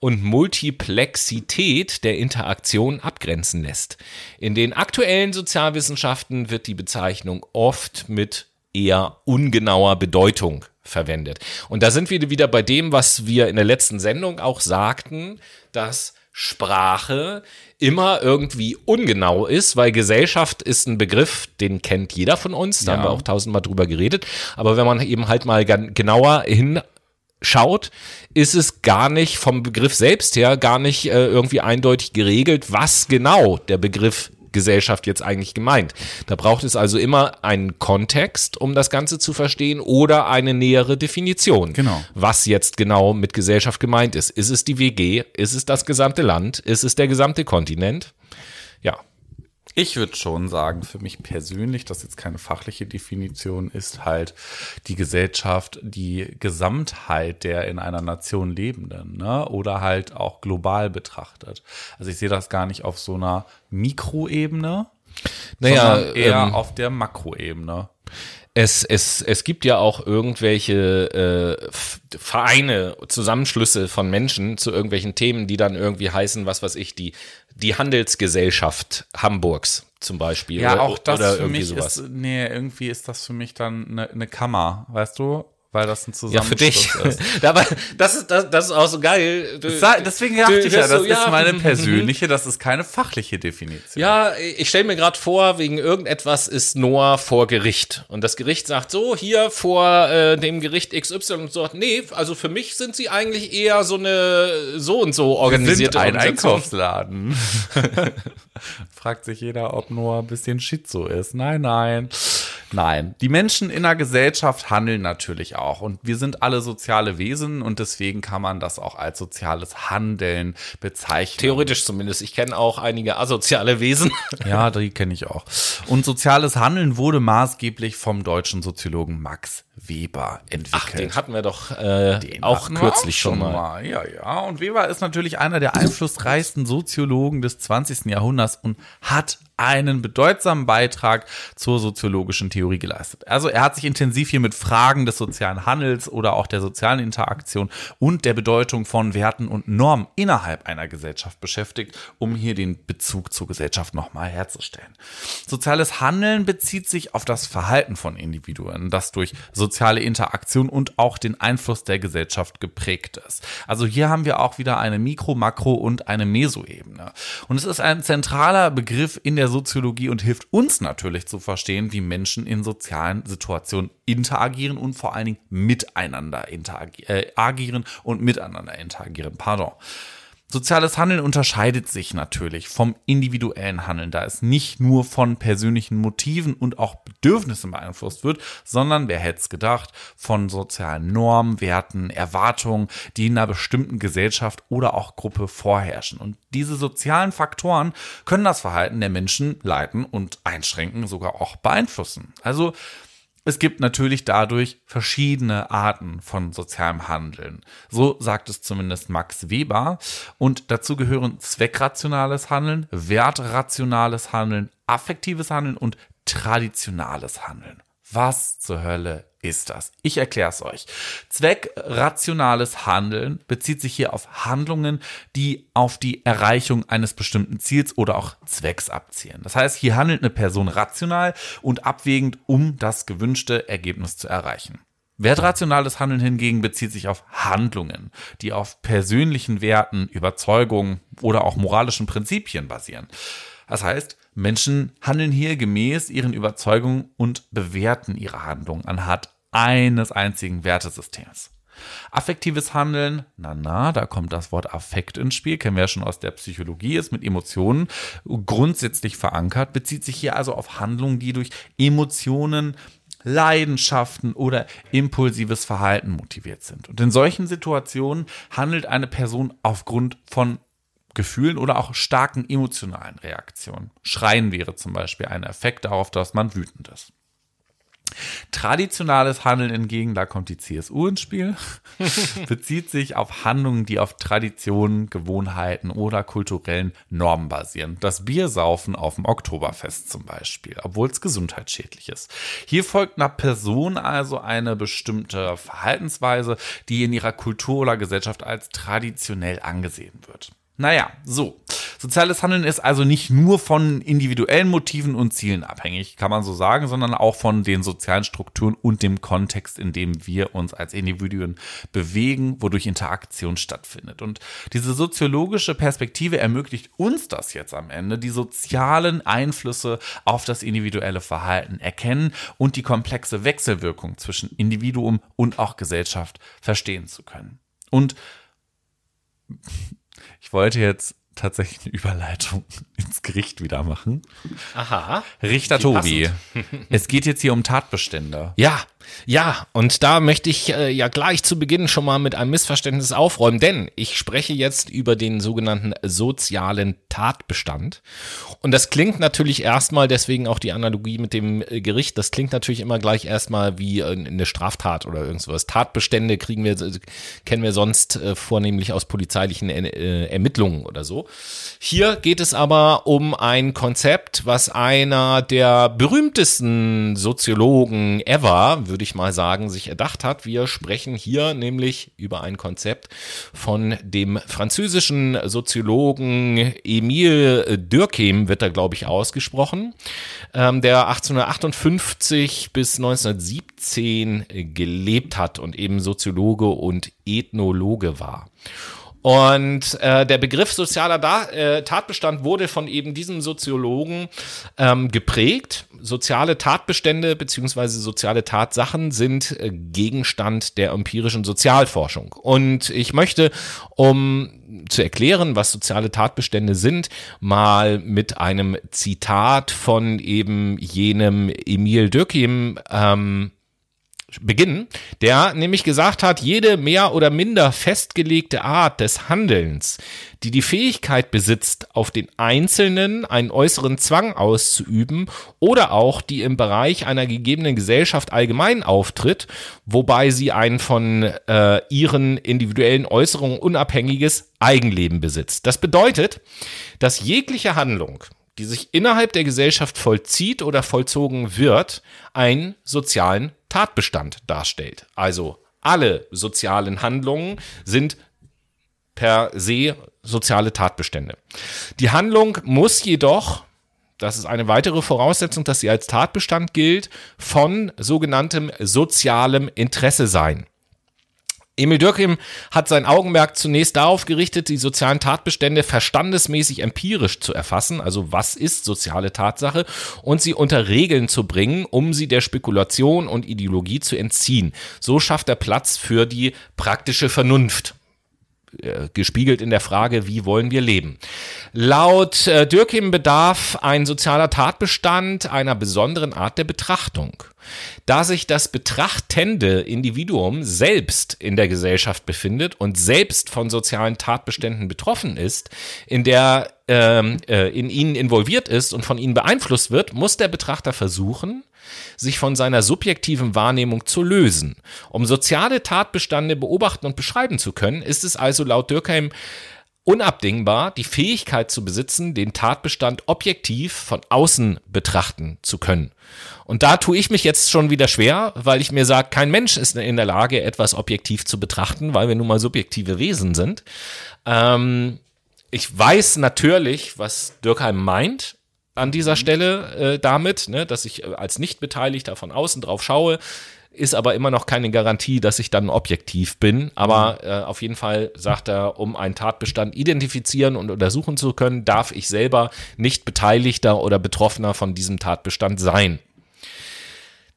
und Multiplexität der Interaktion abgrenzen lässt. In den aktuellen Sozialwissenschaften wird die Bezeichnung oft mit eher ungenauer Bedeutung verwendet. Und da sind wir wieder bei dem, was wir in der letzten Sendung auch sagten, dass Sprache immer irgendwie ungenau ist, weil Gesellschaft ist ein Begriff, den kennt jeder von uns, da ja. haben wir auch tausendmal drüber geredet. Aber wenn man eben halt mal genauer hinschaut, ist es gar nicht vom Begriff selbst her gar nicht äh, irgendwie eindeutig geregelt, was genau der Begriff Gesellschaft jetzt eigentlich gemeint. Da braucht es also immer einen Kontext, um das Ganze zu verstehen oder eine nähere Definition. Genau. Was jetzt genau mit Gesellschaft gemeint ist. Ist es die WG? Ist es das gesamte Land? Ist es der gesamte Kontinent? Ja, ich würde schon sagen, für mich persönlich, das jetzt keine fachliche Definition ist, halt die Gesellschaft, die Gesamtheit der in einer Nation Lebenden, ne? oder halt auch global betrachtet. Also ich sehe das gar nicht auf so einer Mikroebene, naja, sondern eher ähm, auf der Makroebene. Es, es, es gibt ja auch irgendwelche äh, Vereine, Zusammenschlüsse von Menschen zu irgendwelchen Themen, die dann irgendwie heißen, was weiß ich, die die Handelsgesellschaft Hamburgs zum Beispiel. Ja, auch das oder für mich sowas. ist, nee, irgendwie ist das für mich dann eine, eine Kammer, weißt du? Weil das ein Zusammenschluss ja, für dich. ist. Das ist, das, das ist auch so geil. Du, Deswegen dachte ich ja, das so, ist ja, meine persönliche, das ist keine fachliche Definition. Ja, ich stelle mir gerade vor, wegen irgendetwas ist Noah vor Gericht. Und das Gericht sagt so, hier vor äh, dem Gericht XY und so, nee, also für mich sind sie eigentlich eher so eine so und so organisierte Wir sind ein Einkaufsladen. Fragt sich jeder, ob Noah ein bisschen Schizo ist. Nein, nein. Nein, die Menschen in der Gesellschaft handeln natürlich auch und wir sind alle soziale Wesen und deswegen kann man das auch als soziales Handeln bezeichnen. Theoretisch zumindest. Ich kenne auch einige asoziale Wesen. Ja, die kenne ich auch. Und soziales Handeln wurde maßgeblich vom deutschen Soziologen Max Weber entwickelt. Ach, den hatten wir doch äh, auch kürzlich auch schon mal. mal. Ja, ja. Und Weber ist natürlich einer der einflussreichsten Soziologen des 20. Jahrhunderts und hat einen bedeutsamen Beitrag zur soziologischen Theorie geleistet. Also er hat sich intensiv hier mit Fragen des sozialen Handels oder auch der sozialen Interaktion und der Bedeutung von Werten und Normen innerhalb einer Gesellschaft beschäftigt, um hier den Bezug zur Gesellschaft nochmal herzustellen. Soziales Handeln bezieht sich auf das Verhalten von Individuen, das durch soziale Interaktion und auch den Einfluss der Gesellschaft geprägt ist. Also hier haben wir auch wieder eine Mikro-, Makro- und eine Mesoebene. Und es ist ein zentraler Begriff in der der Soziologie und hilft uns natürlich zu verstehen, wie Menschen in sozialen Situationen interagieren und vor allen Dingen miteinander interagieren äh, und miteinander interagieren. Pardon. Soziales Handeln unterscheidet sich natürlich vom individuellen Handeln, da es nicht nur von persönlichen Motiven und auch Bedürfnissen beeinflusst wird, sondern, wer hätte es gedacht, von sozialen Normen, Werten, Erwartungen, die in einer bestimmten Gesellschaft oder auch Gruppe vorherrschen. Und diese sozialen Faktoren können das Verhalten der Menschen leiten und einschränken, sogar auch beeinflussen. Also es gibt natürlich dadurch verschiedene Arten von sozialem Handeln. So sagt es zumindest Max Weber. Und dazu gehören zweckrationales Handeln, wertrationales Handeln, affektives Handeln und traditionales Handeln. Was zur Hölle ist das? Ich erkläre es euch. Zweckrationales Handeln bezieht sich hier auf Handlungen, die auf die Erreichung eines bestimmten Ziels oder auch Zwecks abzielen. Das heißt, hier handelt eine Person rational und abwägend, um das gewünschte Ergebnis zu erreichen. Wertrationales Handeln hingegen bezieht sich auf Handlungen, die auf persönlichen Werten, Überzeugungen oder auch moralischen Prinzipien basieren. Das heißt, Menschen handeln hier gemäß ihren Überzeugungen und bewerten ihre Handlungen anhand eines einzigen Wertesystems. Affektives Handeln, na na, da kommt das Wort Affekt ins Spiel, kennen wir ja schon aus der Psychologie, ist mit Emotionen grundsätzlich verankert, bezieht sich hier also auf Handlungen, die durch Emotionen, Leidenschaften oder impulsives Verhalten motiviert sind. Und in solchen Situationen handelt eine Person aufgrund von Gefühlen oder auch starken emotionalen Reaktionen. Schreien wäre zum Beispiel ein Effekt darauf, dass man wütend ist. Traditionales Handeln hingegen, da kommt die CSU ins Spiel, bezieht sich auf Handlungen, die auf Traditionen, Gewohnheiten oder kulturellen Normen basieren. Das Biersaufen auf dem Oktoberfest zum Beispiel, obwohl es gesundheitsschädlich ist. Hier folgt einer Person also eine bestimmte Verhaltensweise, die in ihrer Kultur oder Gesellschaft als traditionell angesehen wird. Naja, so. Soziales Handeln ist also nicht nur von individuellen Motiven und Zielen abhängig, kann man so sagen, sondern auch von den sozialen Strukturen und dem Kontext, in dem wir uns als Individuen bewegen, wodurch Interaktion stattfindet. Und diese soziologische Perspektive ermöglicht uns das jetzt am Ende, die sozialen Einflüsse auf das individuelle Verhalten erkennen und die komplexe Wechselwirkung zwischen Individuum und auch Gesellschaft verstehen zu können. Und ich wollte jetzt tatsächlich eine Überleitung ins Gericht wieder machen. Aha. Richter Tobi, es geht jetzt hier um Tatbestände. Ja, ja, und da möchte ich äh, ja gleich zu Beginn schon mal mit einem Missverständnis aufräumen, denn ich spreche jetzt über den sogenannten sozialen Tatbestand. Und das klingt natürlich erstmal, deswegen auch die Analogie mit dem äh, Gericht, das klingt natürlich immer gleich erstmal wie äh, eine Straftat oder irgendwas. Tatbestände kriegen wir, kennen wir sonst äh, vornehmlich aus polizeilichen äh, Ermittlungen oder so. Hier geht es aber um ein Konzept, was einer der berühmtesten Soziologen ever, würde ich mal sagen, sich erdacht hat. Wir sprechen hier nämlich über ein Konzept von dem französischen Soziologen Emile Durkheim, wird da, glaube ich, ausgesprochen, ähm, der 1858 bis 1917 gelebt hat und eben Soziologe und Ethnologe war. Und äh, der Begriff sozialer da äh, Tatbestand wurde von eben diesem Soziologen ähm, geprägt. Soziale Tatbestände beziehungsweise soziale Tatsachen sind äh, Gegenstand der empirischen Sozialforschung. Und ich möchte, um zu erklären, was soziale Tatbestände sind, mal mit einem Zitat von eben jenem Emil Dürkheim ähm, beginnen, der nämlich gesagt hat, jede mehr oder minder festgelegte Art des Handelns, die die Fähigkeit besitzt, auf den Einzelnen einen äußeren Zwang auszuüben oder auch die im Bereich einer gegebenen Gesellschaft allgemein auftritt, wobei sie ein von äh, ihren individuellen Äußerungen unabhängiges Eigenleben besitzt. Das bedeutet, dass jegliche Handlung, die sich innerhalb der Gesellschaft vollzieht oder vollzogen wird, einen sozialen Tatbestand darstellt. Also alle sozialen Handlungen sind per se soziale Tatbestände. Die Handlung muss jedoch, das ist eine weitere Voraussetzung, dass sie als Tatbestand gilt, von sogenanntem sozialem Interesse sein. Emil Dürkheim hat sein Augenmerk zunächst darauf gerichtet, die sozialen Tatbestände verstandesmäßig empirisch zu erfassen, also was ist soziale Tatsache, und sie unter Regeln zu bringen, um sie der Spekulation und Ideologie zu entziehen. So schafft er Platz für die praktische Vernunft äh, gespiegelt in der Frage, wie wollen wir leben. Laut äh, Dürkheim bedarf ein sozialer Tatbestand einer besonderen Art der Betrachtung. Da sich das betrachtende Individuum selbst in der Gesellschaft befindet und selbst von sozialen Tatbeständen betroffen ist, in der ähm, äh, in ihnen involviert ist und von ihnen beeinflusst wird, muss der Betrachter versuchen, sich von seiner subjektiven Wahrnehmung zu lösen. Um soziale Tatbestände beobachten und beschreiben zu können, ist es also laut Dürkheim unabdingbar, die Fähigkeit zu besitzen, den Tatbestand objektiv von außen betrachten zu können. Und da tue ich mich jetzt schon wieder schwer, weil ich mir sage, kein Mensch ist in der Lage, etwas objektiv zu betrachten, weil wir nun mal subjektive Wesen sind. Ähm, ich weiß natürlich, was Dürkheim meint an dieser Stelle äh, damit, ne, dass ich äh, als Nichtbeteiligter von außen drauf schaue ist aber immer noch keine Garantie, dass ich dann objektiv bin. Aber mhm. äh, auf jeden Fall sagt er, um einen Tatbestand identifizieren und untersuchen zu können, darf ich selber nicht Beteiligter oder Betroffener von diesem Tatbestand sein.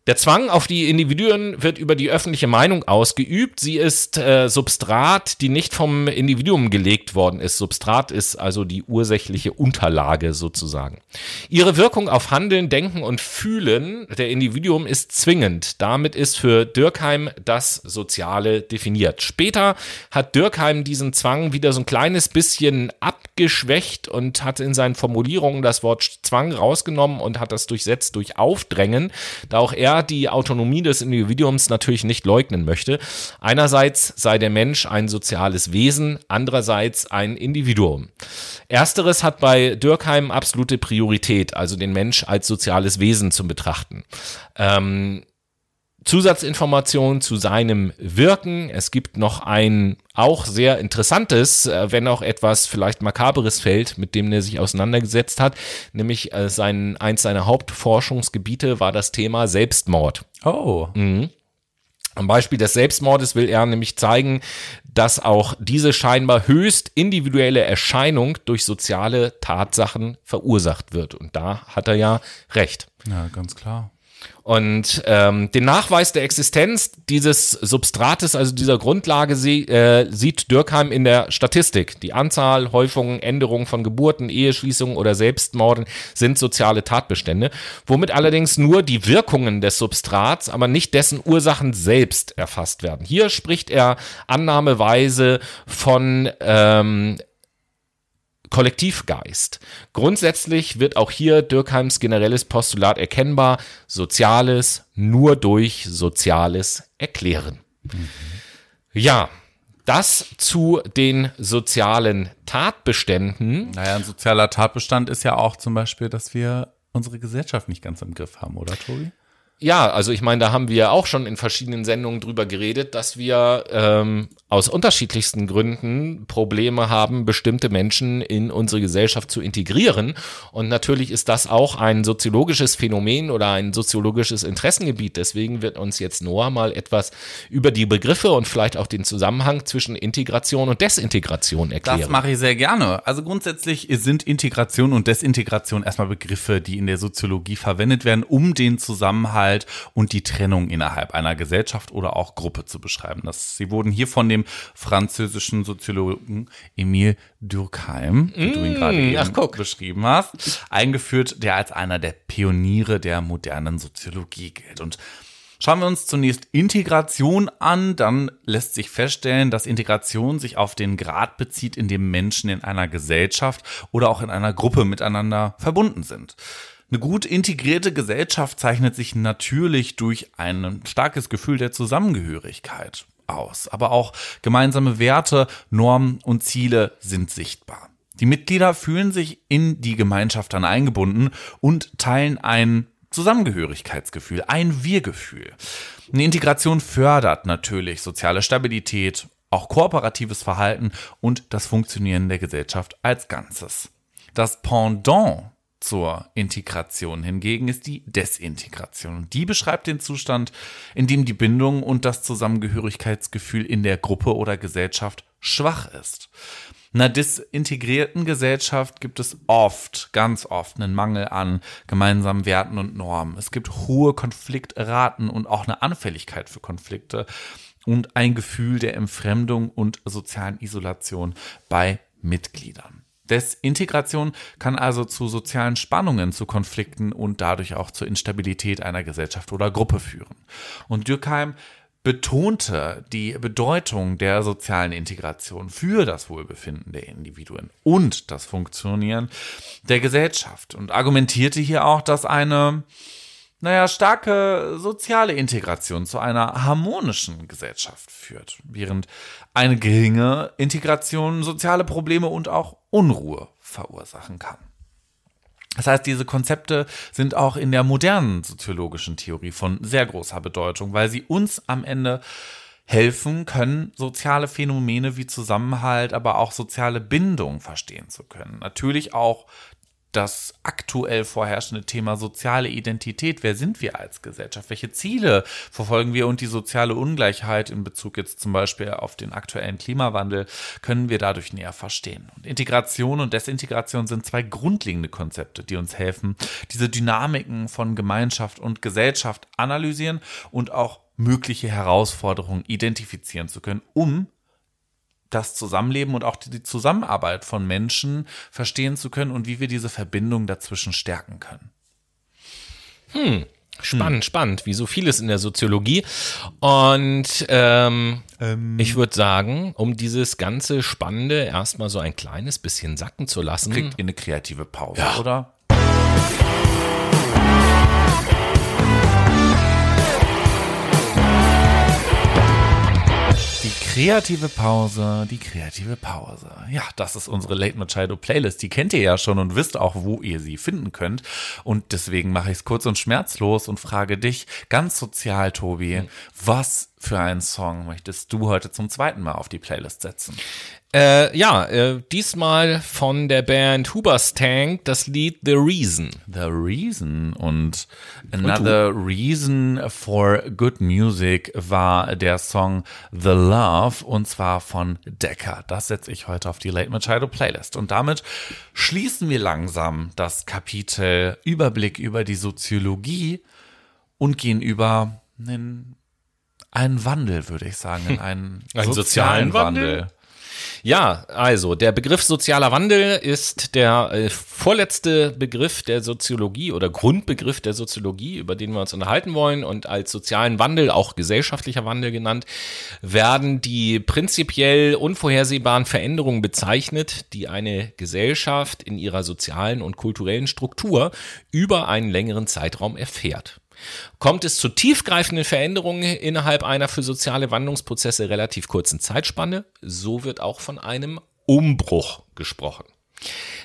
Der Zwang auf die Individuen wird über die öffentliche Meinung ausgeübt. Sie ist äh, Substrat, die nicht vom Individuum gelegt worden ist. Substrat ist also die ursächliche Unterlage sozusagen. Ihre Wirkung auf Handeln, Denken und Fühlen der Individuum ist zwingend. Damit ist für Dürkheim das Soziale definiert. Später hat Dürkheim diesen Zwang wieder so ein kleines bisschen abgeschwächt und hat in seinen Formulierungen das Wort Zwang rausgenommen und hat das durchsetzt durch Aufdrängen, da auch er die Autonomie des Individuums natürlich nicht leugnen möchte. Einerseits sei der Mensch ein soziales Wesen, andererseits ein Individuum. Ersteres hat bei Dürkheim absolute Priorität, also den Mensch als soziales Wesen zu betrachten. Ähm, Zusatzinformationen zu seinem Wirken. Es gibt noch ein auch sehr interessantes, äh, wenn auch etwas vielleicht makaberes Feld, mit dem er sich auseinandergesetzt hat, nämlich äh, sein, eins seiner Hauptforschungsgebiete war das Thema Selbstmord. Oh. Mhm. Am Beispiel des Selbstmordes will er nämlich zeigen, dass auch diese scheinbar höchst individuelle Erscheinung durch soziale Tatsachen verursacht wird. Und da hat er ja recht. Ja, ganz klar. Und ähm, den Nachweis der Existenz dieses Substrates, also dieser Grundlage, sie, äh, sieht Dürkheim in der Statistik. Die Anzahl, Häufungen, Änderungen von Geburten, Eheschließungen oder Selbstmorden sind soziale Tatbestände, womit allerdings nur die Wirkungen des Substrats, aber nicht dessen Ursachen selbst erfasst werden. Hier spricht er annahmeweise von ähm, Kollektivgeist. Grundsätzlich wird auch hier Dürkheims generelles Postulat erkennbar, Soziales nur durch Soziales erklären. Mhm. Ja, das zu den sozialen Tatbeständen. Naja, ein sozialer Tatbestand ist ja auch zum Beispiel, dass wir unsere Gesellschaft nicht ganz im Griff haben, oder Tobi? Ja, also ich meine, da haben wir auch schon in verschiedenen Sendungen drüber geredet, dass wir ähm, aus unterschiedlichsten Gründen Probleme haben, bestimmte Menschen in unsere Gesellschaft zu integrieren. Und natürlich ist das auch ein soziologisches Phänomen oder ein soziologisches Interessengebiet. Deswegen wird uns jetzt Noah mal etwas über die Begriffe und vielleicht auch den Zusammenhang zwischen Integration und Desintegration erklären. Das mache ich sehr gerne. Also grundsätzlich sind Integration und Desintegration erstmal Begriffe, die in der Soziologie verwendet werden, um den Zusammenhalt und die Trennung innerhalb einer Gesellschaft oder auch Gruppe zu beschreiben. Das, sie wurden hier von dem französischen Soziologen Emile Durkheim, wie du ihn mm, gerade eben ach, beschrieben hast, eingeführt, der als einer der Pioniere der modernen Soziologie gilt. Und Schauen wir uns zunächst Integration an, dann lässt sich feststellen, dass Integration sich auf den Grad bezieht, in dem Menschen in einer Gesellschaft oder auch in einer Gruppe miteinander verbunden sind. Eine gut integrierte Gesellschaft zeichnet sich natürlich durch ein starkes Gefühl der Zusammengehörigkeit aus. Aber auch gemeinsame Werte, Normen und Ziele sind sichtbar. Die Mitglieder fühlen sich in die Gemeinschaft dann eingebunden und teilen ein Zusammengehörigkeitsgefühl, ein Wir-Gefühl. Eine Integration fördert natürlich soziale Stabilität, auch kooperatives Verhalten und das Funktionieren der Gesellschaft als Ganzes. Das Pendant zur Integration hingegen ist die Desintegration. Die beschreibt den Zustand, in dem die Bindung und das Zusammengehörigkeitsgefühl in der Gruppe oder Gesellschaft schwach ist. In einer desintegrierten Gesellschaft gibt es oft, ganz oft, einen Mangel an gemeinsamen Werten und Normen. Es gibt hohe Konfliktraten und auch eine Anfälligkeit für Konflikte und ein Gefühl der Entfremdung und sozialen Isolation bei Mitgliedern. Desintegration kann also zu sozialen Spannungen, zu Konflikten und dadurch auch zur Instabilität einer Gesellschaft oder Gruppe führen. Und Dürkheim betonte die Bedeutung der sozialen Integration für das Wohlbefinden der Individuen und das Funktionieren der Gesellschaft und argumentierte hier auch, dass eine naja, starke soziale Integration zu einer harmonischen Gesellschaft führt, während eine geringe Integration soziale Probleme und auch Unruhe verursachen kann. Das heißt, diese Konzepte sind auch in der modernen soziologischen Theorie von sehr großer Bedeutung, weil sie uns am Ende helfen können, soziale Phänomene wie Zusammenhalt, aber auch soziale Bindung verstehen zu können. Natürlich auch das aktuell vorherrschende Thema soziale Identität. Wer sind wir als Gesellschaft? Welche Ziele verfolgen wir? Und die soziale Ungleichheit in Bezug jetzt zum Beispiel auf den aktuellen Klimawandel können wir dadurch näher verstehen. Und Integration und Desintegration sind zwei grundlegende Konzepte, die uns helfen, diese Dynamiken von Gemeinschaft und Gesellschaft analysieren und auch mögliche Herausforderungen identifizieren zu können, um das Zusammenleben und auch die Zusammenarbeit von Menschen verstehen zu können und wie wir diese Verbindung dazwischen stärken können. Hm. Spannend, hm. spannend, wie so vieles in der Soziologie. Und ähm, ähm. ich würde sagen, um dieses ganze Spannende erstmal so ein kleines bisschen sacken zu lassen. Kriegt ihr eine kreative Pause, ja. oder? Kreative Pause, die kreative Pause. Ja, das ist unsere Late Machado Playlist. Die kennt ihr ja schon und wisst auch, wo ihr sie finden könnt. Und deswegen mache ich es kurz und schmerzlos und frage dich ganz sozial, Tobi, mhm. was für einen Song möchtest du heute zum zweiten Mal auf die Playlist setzen? Äh, ja, äh, diesmal von der Band Hubers Tank das Lied The Reason. The Reason und Another Reason for Good Music war der Song The Love und zwar von Decker. Das setze ich heute auf die Late Machado Playlist und damit schließen wir langsam das Kapitel Überblick über die Soziologie und gehen über einen, einen Wandel, würde ich sagen, in einen, einen sozialen, sozialen Wandel. Wandel. Ja, also der Begriff sozialer Wandel ist der äh, vorletzte Begriff der Soziologie oder Grundbegriff der Soziologie, über den wir uns unterhalten wollen. Und als sozialen Wandel, auch gesellschaftlicher Wandel genannt, werden die prinzipiell unvorhersehbaren Veränderungen bezeichnet, die eine Gesellschaft in ihrer sozialen und kulturellen Struktur über einen längeren Zeitraum erfährt. Kommt es zu tiefgreifenden Veränderungen innerhalb einer für soziale Wandlungsprozesse relativ kurzen Zeitspanne, so wird auch von einem Umbruch gesprochen.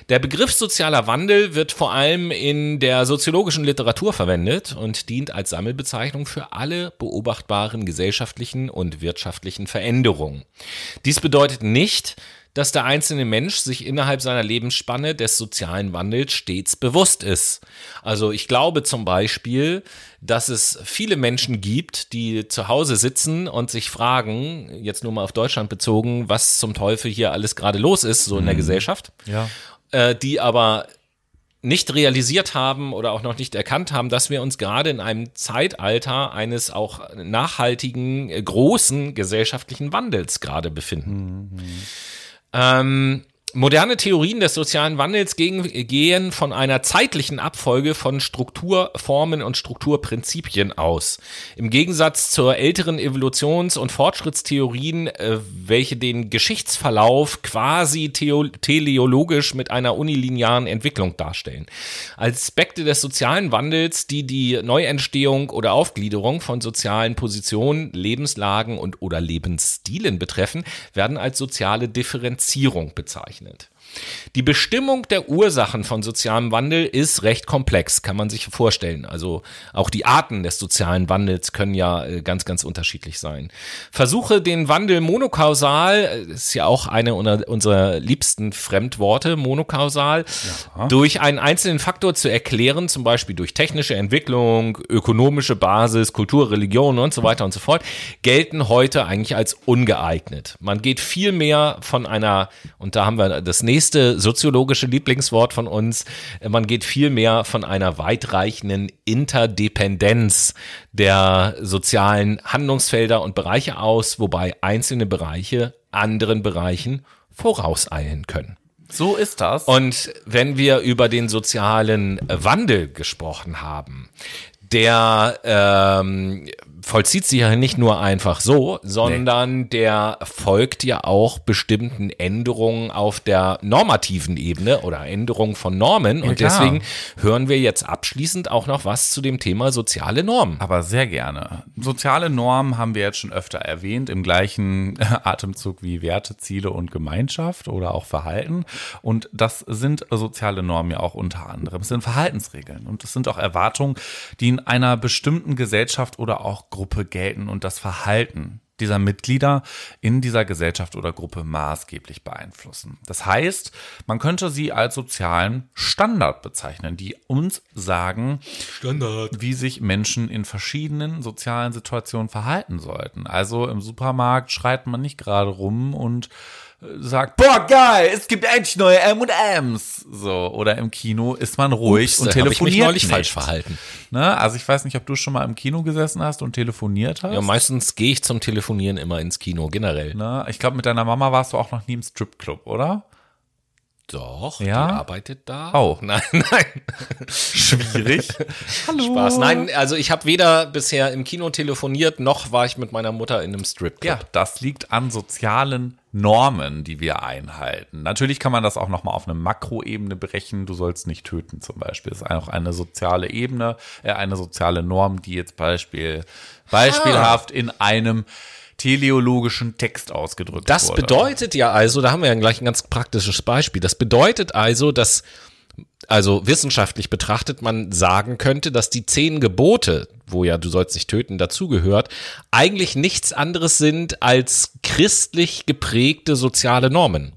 Der Begriff sozialer Wandel wird vor allem in der soziologischen Literatur verwendet und dient als Sammelbezeichnung für alle beobachtbaren gesellschaftlichen und wirtschaftlichen Veränderungen. Dies bedeutet nicht, dass der einzelne Mensch sich innerhalb seiner Lebensspanne des sozialen Wandels stets bewusst ist. Also ich glaube zum Beispiel, dass es viele Menschen gibt, die zu Hause sitzen und sich fragen, jetzt nur mal auf Deutschland bezogen, was zum Teufel hier alles gerade los ist, so in der mhm. Gesellschaft. Ja. Äh, die aber nicht realisiert haben oder auch noch nicht erkannt haben, dass wir uns gerade in einem Zeitalter eines auch nachhaltigen, großen gesellschaftlichen Wandels gerade befinden. Mhm. Ähm, Moderne Theorien des sozialen Wandels gehen von einer zeitlichen Abfolge von Strukturformen und Strukturprinzipien aus. Im Gegensatz zur älteren Evolutions- und Fortschrittstheorien, äh, welche den Geschichtsverlauf quasi teleologisch mit einer unilinearen Entwicklung darstellen. Aspekte des sozialen Wandels, die die Neuentstehung oder Aufgliederung von sozialen Positionen, Lebenslagen und oder Lebensstilen betreffen, werden als soziale Differenzierung bezeichnet bezeichnet. Die Bestimmung der Ursachen von sozialem Wandel ist recht komplex, kann man sich vorstellen. Also auch die Arten des sozialen Wandels können ja äh, ganz, ganz unterschiedlich sein. Versuche den Wandel monokausal, äh, ist ja auch eine unserer liebsten Fremdworte, monokausal, ja. durch einen einzelnen Faktor zu erklären, zum Beispiel durch technische Entwicklung, ökonomische Basis, Kultur, Religion und so weiter und so fort, gelten heute eigentlich als ungeeignet. Man geht viel mehr von einer, und da haben wir das nächste nächste soziologische Lieblingswort von uns. Man geht vielmehr von einer weitreichenden Interdependenz der sozialen Handlungsfelder und Bereiche aus, wobei einzelne Bereiche anderen Bereichen vorauseilen können. So ist das. Und wenn wir über den sozialen Wandel gesprochen haben, der ähm, vollzieht sich ja nicht nur einfach so, sondern nee. der folgt ja auch bestimmten Änderungen auf der normativen Ebene oder Änderungen von Normen. Ja, und klar. deswegen hören wir jetzt abschließend auch noch was zu dem Thema soziale Normen. Aber sehr gerne. Soziale Normen haben wir jetzt schon öfter erwähnt, im gleichen Atemzug wie Werte, Ziele und Gemeinschaft oder auch Verhalten. Und das sind soziale Normen ja auch unter anderem. Es sind Verhaltensregeln und es sind auch Erwartungen, die in einer bestimmten Gesellschaft oder auch Gruppe gelten und das Verhalten dieser Mitglieder in dieser Gesellschaft oder Gruppe maßgeblich beeinflussen. Das heißt, man könnte sie als sozialen Standard bezeichnen, die uns sagen, Standard. wie sich Menschen in verschiedenen sozialen Situationen verhalten sollten. Also im Supermarkt schreit man nicht gerade rum und sagt, boah, geil, es gibt endlich neue M&M's. So, oder im Kino ist man ruhig Ups, und da hab ich telefoniert mich neulich nicht. falsch verhalten. Ne? Also ich weiß nicht, ob du schon mal im Kino gesessen hast und telefoniert hast. Ja, meistens gehe ich zum Telefonieren immer ins Kino, generell. ne? Ich glaube, mit deiner Mama warst du auch noch nie im Stripclub, oder? Doch, Ja? die arbeitet da. Oh. Nein, nein. Schwierig. Hallo. Spaß. Nein, also ich habe weder bisher im Kino telefoniert, noch war ich mit meiner Mutter in einem Stripclub. Ja, das liegt an sozialen Normen, die wir einhalten. Natürlich kann man das auch nochmal auf eine Makroebene berechnen. Du sollst nicht töten zum Beispiel. Das ist auch eine soziale Ebene, äh, eine soziale Norm, die jetzt Beispiel, beispielhaft in einem teleologischen Text ausgedrückt Das wurde. bedeutet ja also, da haben wir ja gleich ein ganz praktisches Beispiel. Das bedeutet also, dass also wissenschaftlich betrachtet man sagen könnte, dass die zehn Gebote, wo ja du sollst nicht töten dazugehört, eigentlich nichts anderes sind als christlich geprägte soziale Normen.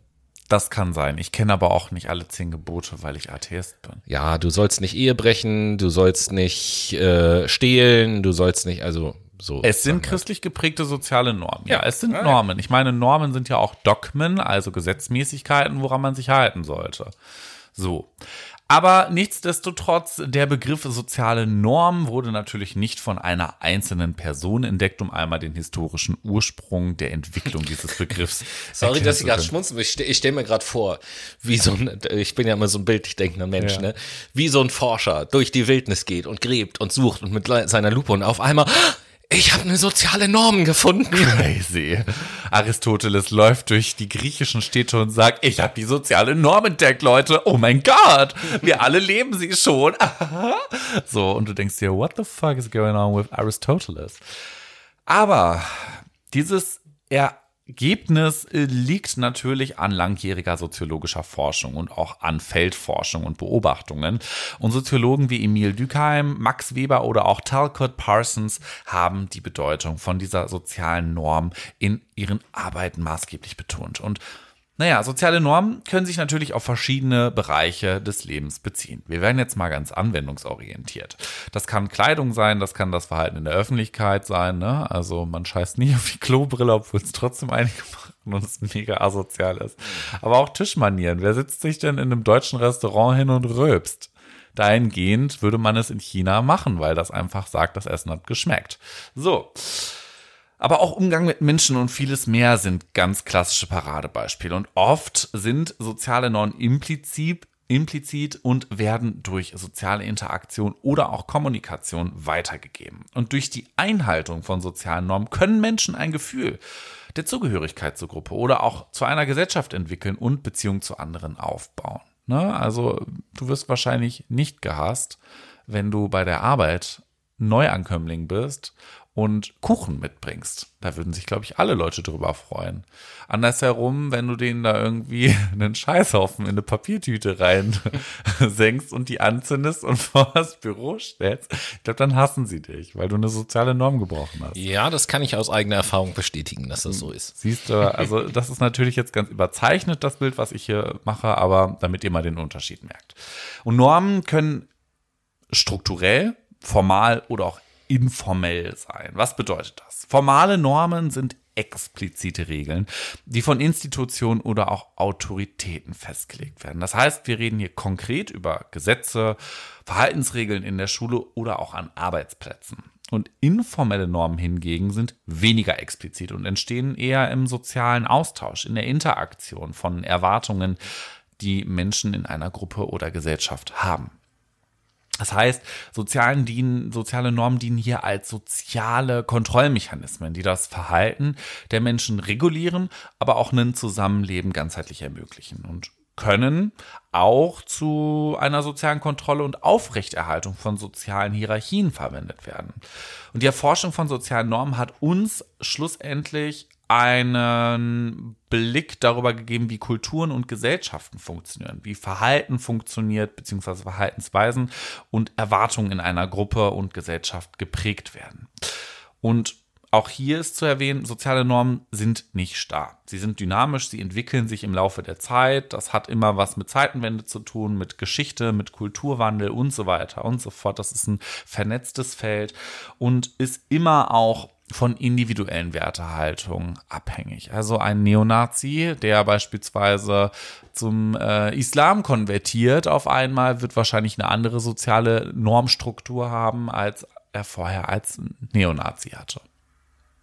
Das kann sein. Ich kenne aber auch nicht alle zehn Gebote, weil ich Atheist bin. Ja, du sollst nicht Ehe brechen, du sollst nicht äh, stehlen, du sollst nicht, also so. Es sind wir. christlich geprägte soziale Normen. Ja, Ja. es sind ja. Normen. Ich meine, Normen sind ja auch Dogmen, also Gesetzmäßigkeiten, woran man sich halten sollte. So. Aber nichtsdestotrotz, der Begriff soziale Norm wurde natürlich nicht von einer einzelnen Person entdeckt, um einmal den historischen Ursprung der Entwicklung dieses Begriffs. Sorry, dass ich gerade schmunzeln muss. Ich, ich stelle mir gerade vor, wie so ein, ich bin ja immer so ein bildlich denkender Mensch, Ja. ne? Wie so ein Forscher durch die Wildnis geht und gräbt und sucht und mit seiner Lupe und auf einmal, ich habe eine soziale Norm gefunden. Crazy. Aristoteles läuft durch die griechischen Städte und sagt, ich habe die soziale Norm entdeckt, Leute. Oh mein Gott, wir alle leben sie schon. so, und du denkst dir, what the fuck is going on with Aristoteles? Aber dieses Ergebnis äh, liegt natürlich an langjähriger soziologischer Forschung und auch an Feldforschung und Beobachtungen. Und Soziologen wie Emil Durkheim, Max Weber oder auch Talcott Parsons haben die Bedeutung von dieser sozialen Norm in ihren Arbeiten maßgeblich betont. Und naja, soziale Normen können sich natürlich auf verschiedene Bereiche des Lebens beziehen. Wir werden jetzt mal ganz anwendungsorientiert. Das kann Kleidung sein, das kann das Verhalten in der Öffentlichkeit sein. Ne? Also man scheißt nie auf die Klobrille, obwohl es trotzdem einige machen und es mega asozial ist. Aber auch Tischmanieren. Wer sitzt sich denn in einem deutschen Restaurant hin und röbst? Dahingehend würde man es in China machen, weil das einfach sagt, das Essen hat geschmeckt. So. Aber auch Umgang mit Menschen und vieles mehr sind ganz klassische Paradebeispiele. Und oft sind soziale Normen implizit, implizit und werden durch soziale Interaktion oder auch Kommunikation weitergegeben. Und durch die Einhaltung von sozialen Normen können Menschen ein Gefühl der Zugehörigkeit zur Gruppe oder auch zu einer Gesellschaft entwickeln und Beziehungen zu anderen aufbauen. Ne? Also du wirst wahrscheinlich nicht gehasst, wenn du bei der Arbeit Neuankömmling bist und Kuchen mitbringst. Da würden sich, glaube ich, alle Leute drüber freuen. Andersherum, wenn du denen da irgendwie einen Scheißhaufen in eine Papiertüte rein senkst und die anzündest und vor das Büro stellst, ich glaube, dann hassen sie dich, weil du eine soziale Norm gebrochen hast. Ja, das kann ich aus eigener Erfahrung bestätigen, dass das so ist. Siehst du, also das ist natürlich jetzt ganz überzeichnet, das Bild, was ich hier mache, aber damit ihr mal den Unterschied merkt. Und Normen können strukturell, formal oder auch informell sein. Was bedeutet das? Formale Normen sind explizite Regeln, die von Institutionen oder auch Autoritäten festgelegt werden. Das heißt, wir reden hier konkret über Gesetze, Verhaltensregeln in der Schule oder auch an Arbeitsplätzen. Und informelle Normen hingegen sind weniger explizit und entstehen eher im sozialen Austausch, in der Interaktion von Erwartungen, die Menschen in einer Gruppe oder Gesellschaft haben. Das heißt, sozialen dienen, soziale Normen dienen hier als soziale Kontrollmechanismen, die das Verhalten der Menschen regulieren, aber auch ein Zusammenleben ganzheitlich ermöglichen und können auch zu einer sozialen Kontrolle und Aufrechterhaltung von sozialen Hierarchien verwendet werden. Und die Erforschung von sozialen Normen hat uns schlussendlich einen Blick darüber gegeben, wie Kulturen und Gesellschaften funktionieren, wie Verhalten funktioniert, beziehungsweise Verhaltensweisen und Erwartungen in einer Gruppe und Gesellschaft geprägt werden. Und auch hier ist zu erwähnen, soziale Normen sind nicht starr. Sie sind dynamisch, sie entwickeln sich im Laufe der Zeit. Das hat immer was mit Zeitenwende zu tun, mit Geschichte, mit Kulturwandel und so weiter und so fort. Das ist ein vernetztes Feld und ist immer auch von individuellen Wertehaltungen abhängig. Also ein Neonazi, der beispielsweise zum äh, Islam konvertiert, auf einmal wird wahrscheinlich eine andere soziale Normstruktur haben, als er vorher als Neonazi hatte.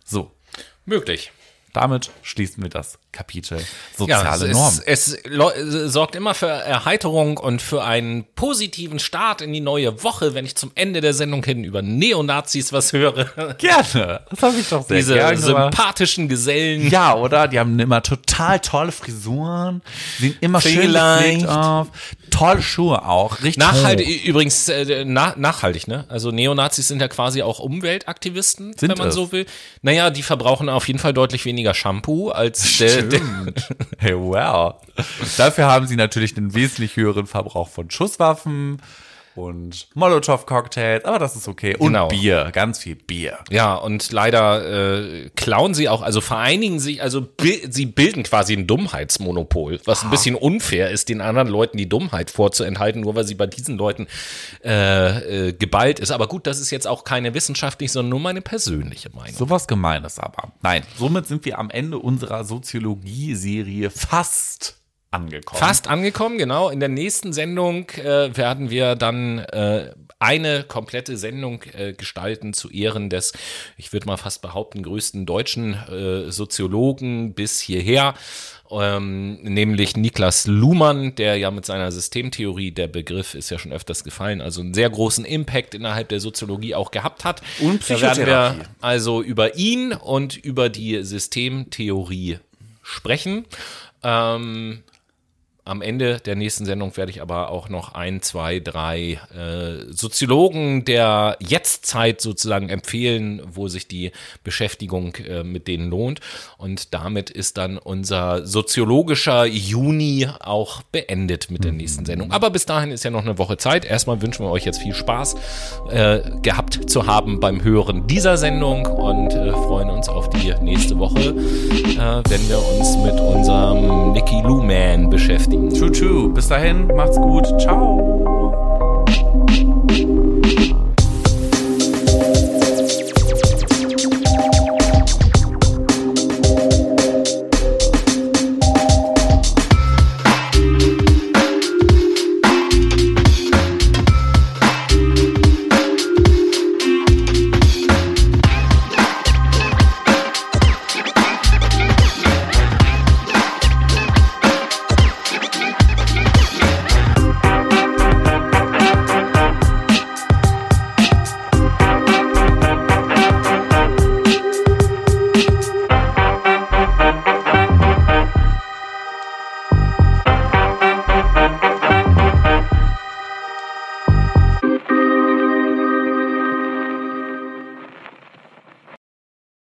So. Möglich. Damit schließen wir das Kapitel soziale ja, Normen. Es, es sorgt immer für Erheiterung und für einen positiven Start in die neue Woche, wenn ich zum Ende der Sendung hin über Neonazis was höre. Gerne. Das habe ich doch sehr Diese gerne sympathischen Gesellen. Ja, oder? Die haben immer total tolle Frisuren, sehen immer schön Vielleicht. gepflegt auf, tolle Schuhe auch, richtig Nachhaltig, hoch. übrigens äh, na, nachhaltig, ne? Also Neonazis sind ja quasi auch Umweltaktivisten, Sind wenn man es? so will. Naja, die verbrauchen auf jeden Fall deutlich weniger Shampoo als der, der Hey, wow. Dafür haben sie natürlich einen wesentlich höheren Verbrauch von Schusswaffen und Molotow-Cocktails, aber das ist okay. Und Genau. Bier, ganz viel Bier. Ja, und leider äh, klauen sie auch, also vereinigen sich, also bi sie bilden quasi ein Dummheitsmonopol, was ein bisschen unfair ist, den anderen Leuten die Dummheit vorzuenthalten, nur weil sie bei diesen Leuten äh, äh, geballt ist. Aber gut, das ist jetzt auch keine wissenschaftliche, sondern nur meine persönliche Meinung. Sowas Gemeines aber. Nein, somit sind wir am Ende unserer Soziologie-Serie fast angekommen. Fast angekommen, genau. In der nächsten Sendung äh, werden wir dann äh, eine komplette Sendung äh, gestalten zu Ehren des, ich würde mal fast behaupten, größten deutschen äh, Soziologen bis hierher. Ähm, nämlich Niklas Luhmann, der ja mit seiner Systemtheorie, der Begriff ist ja schon öfters gefallen, also einen sehr großen Impact innerhalb der Soziologie auch gehabt hat. Und Da werden wir Psychotherapie. also über ihn und über die Systemtheorie sprechen. Ähm, am Ende der nächsten Sendung werde ich aber auch noch ein, zwei, drei äh, Soziologen der Jetztzeit sozusagen empfehlen, wo sich die Beschäftigung äh, mit denen lohnt. Und damit ist dann unser soziologischer Juni auch beendet mit der nächsten Sendung. Aber bis dahin ist ja noch eine Woche Zeit. Erstmal wünschen wir euch jetzt viel Spaß äh, gehabt zu haben beim Hören dieser Sendung und äh, freuen uns auf die nächste Woche, äh, wenn wir uns mit unserem Nicky Lou Man beschäftigen. True, true. Bis dahin, macht's gut. Ciao.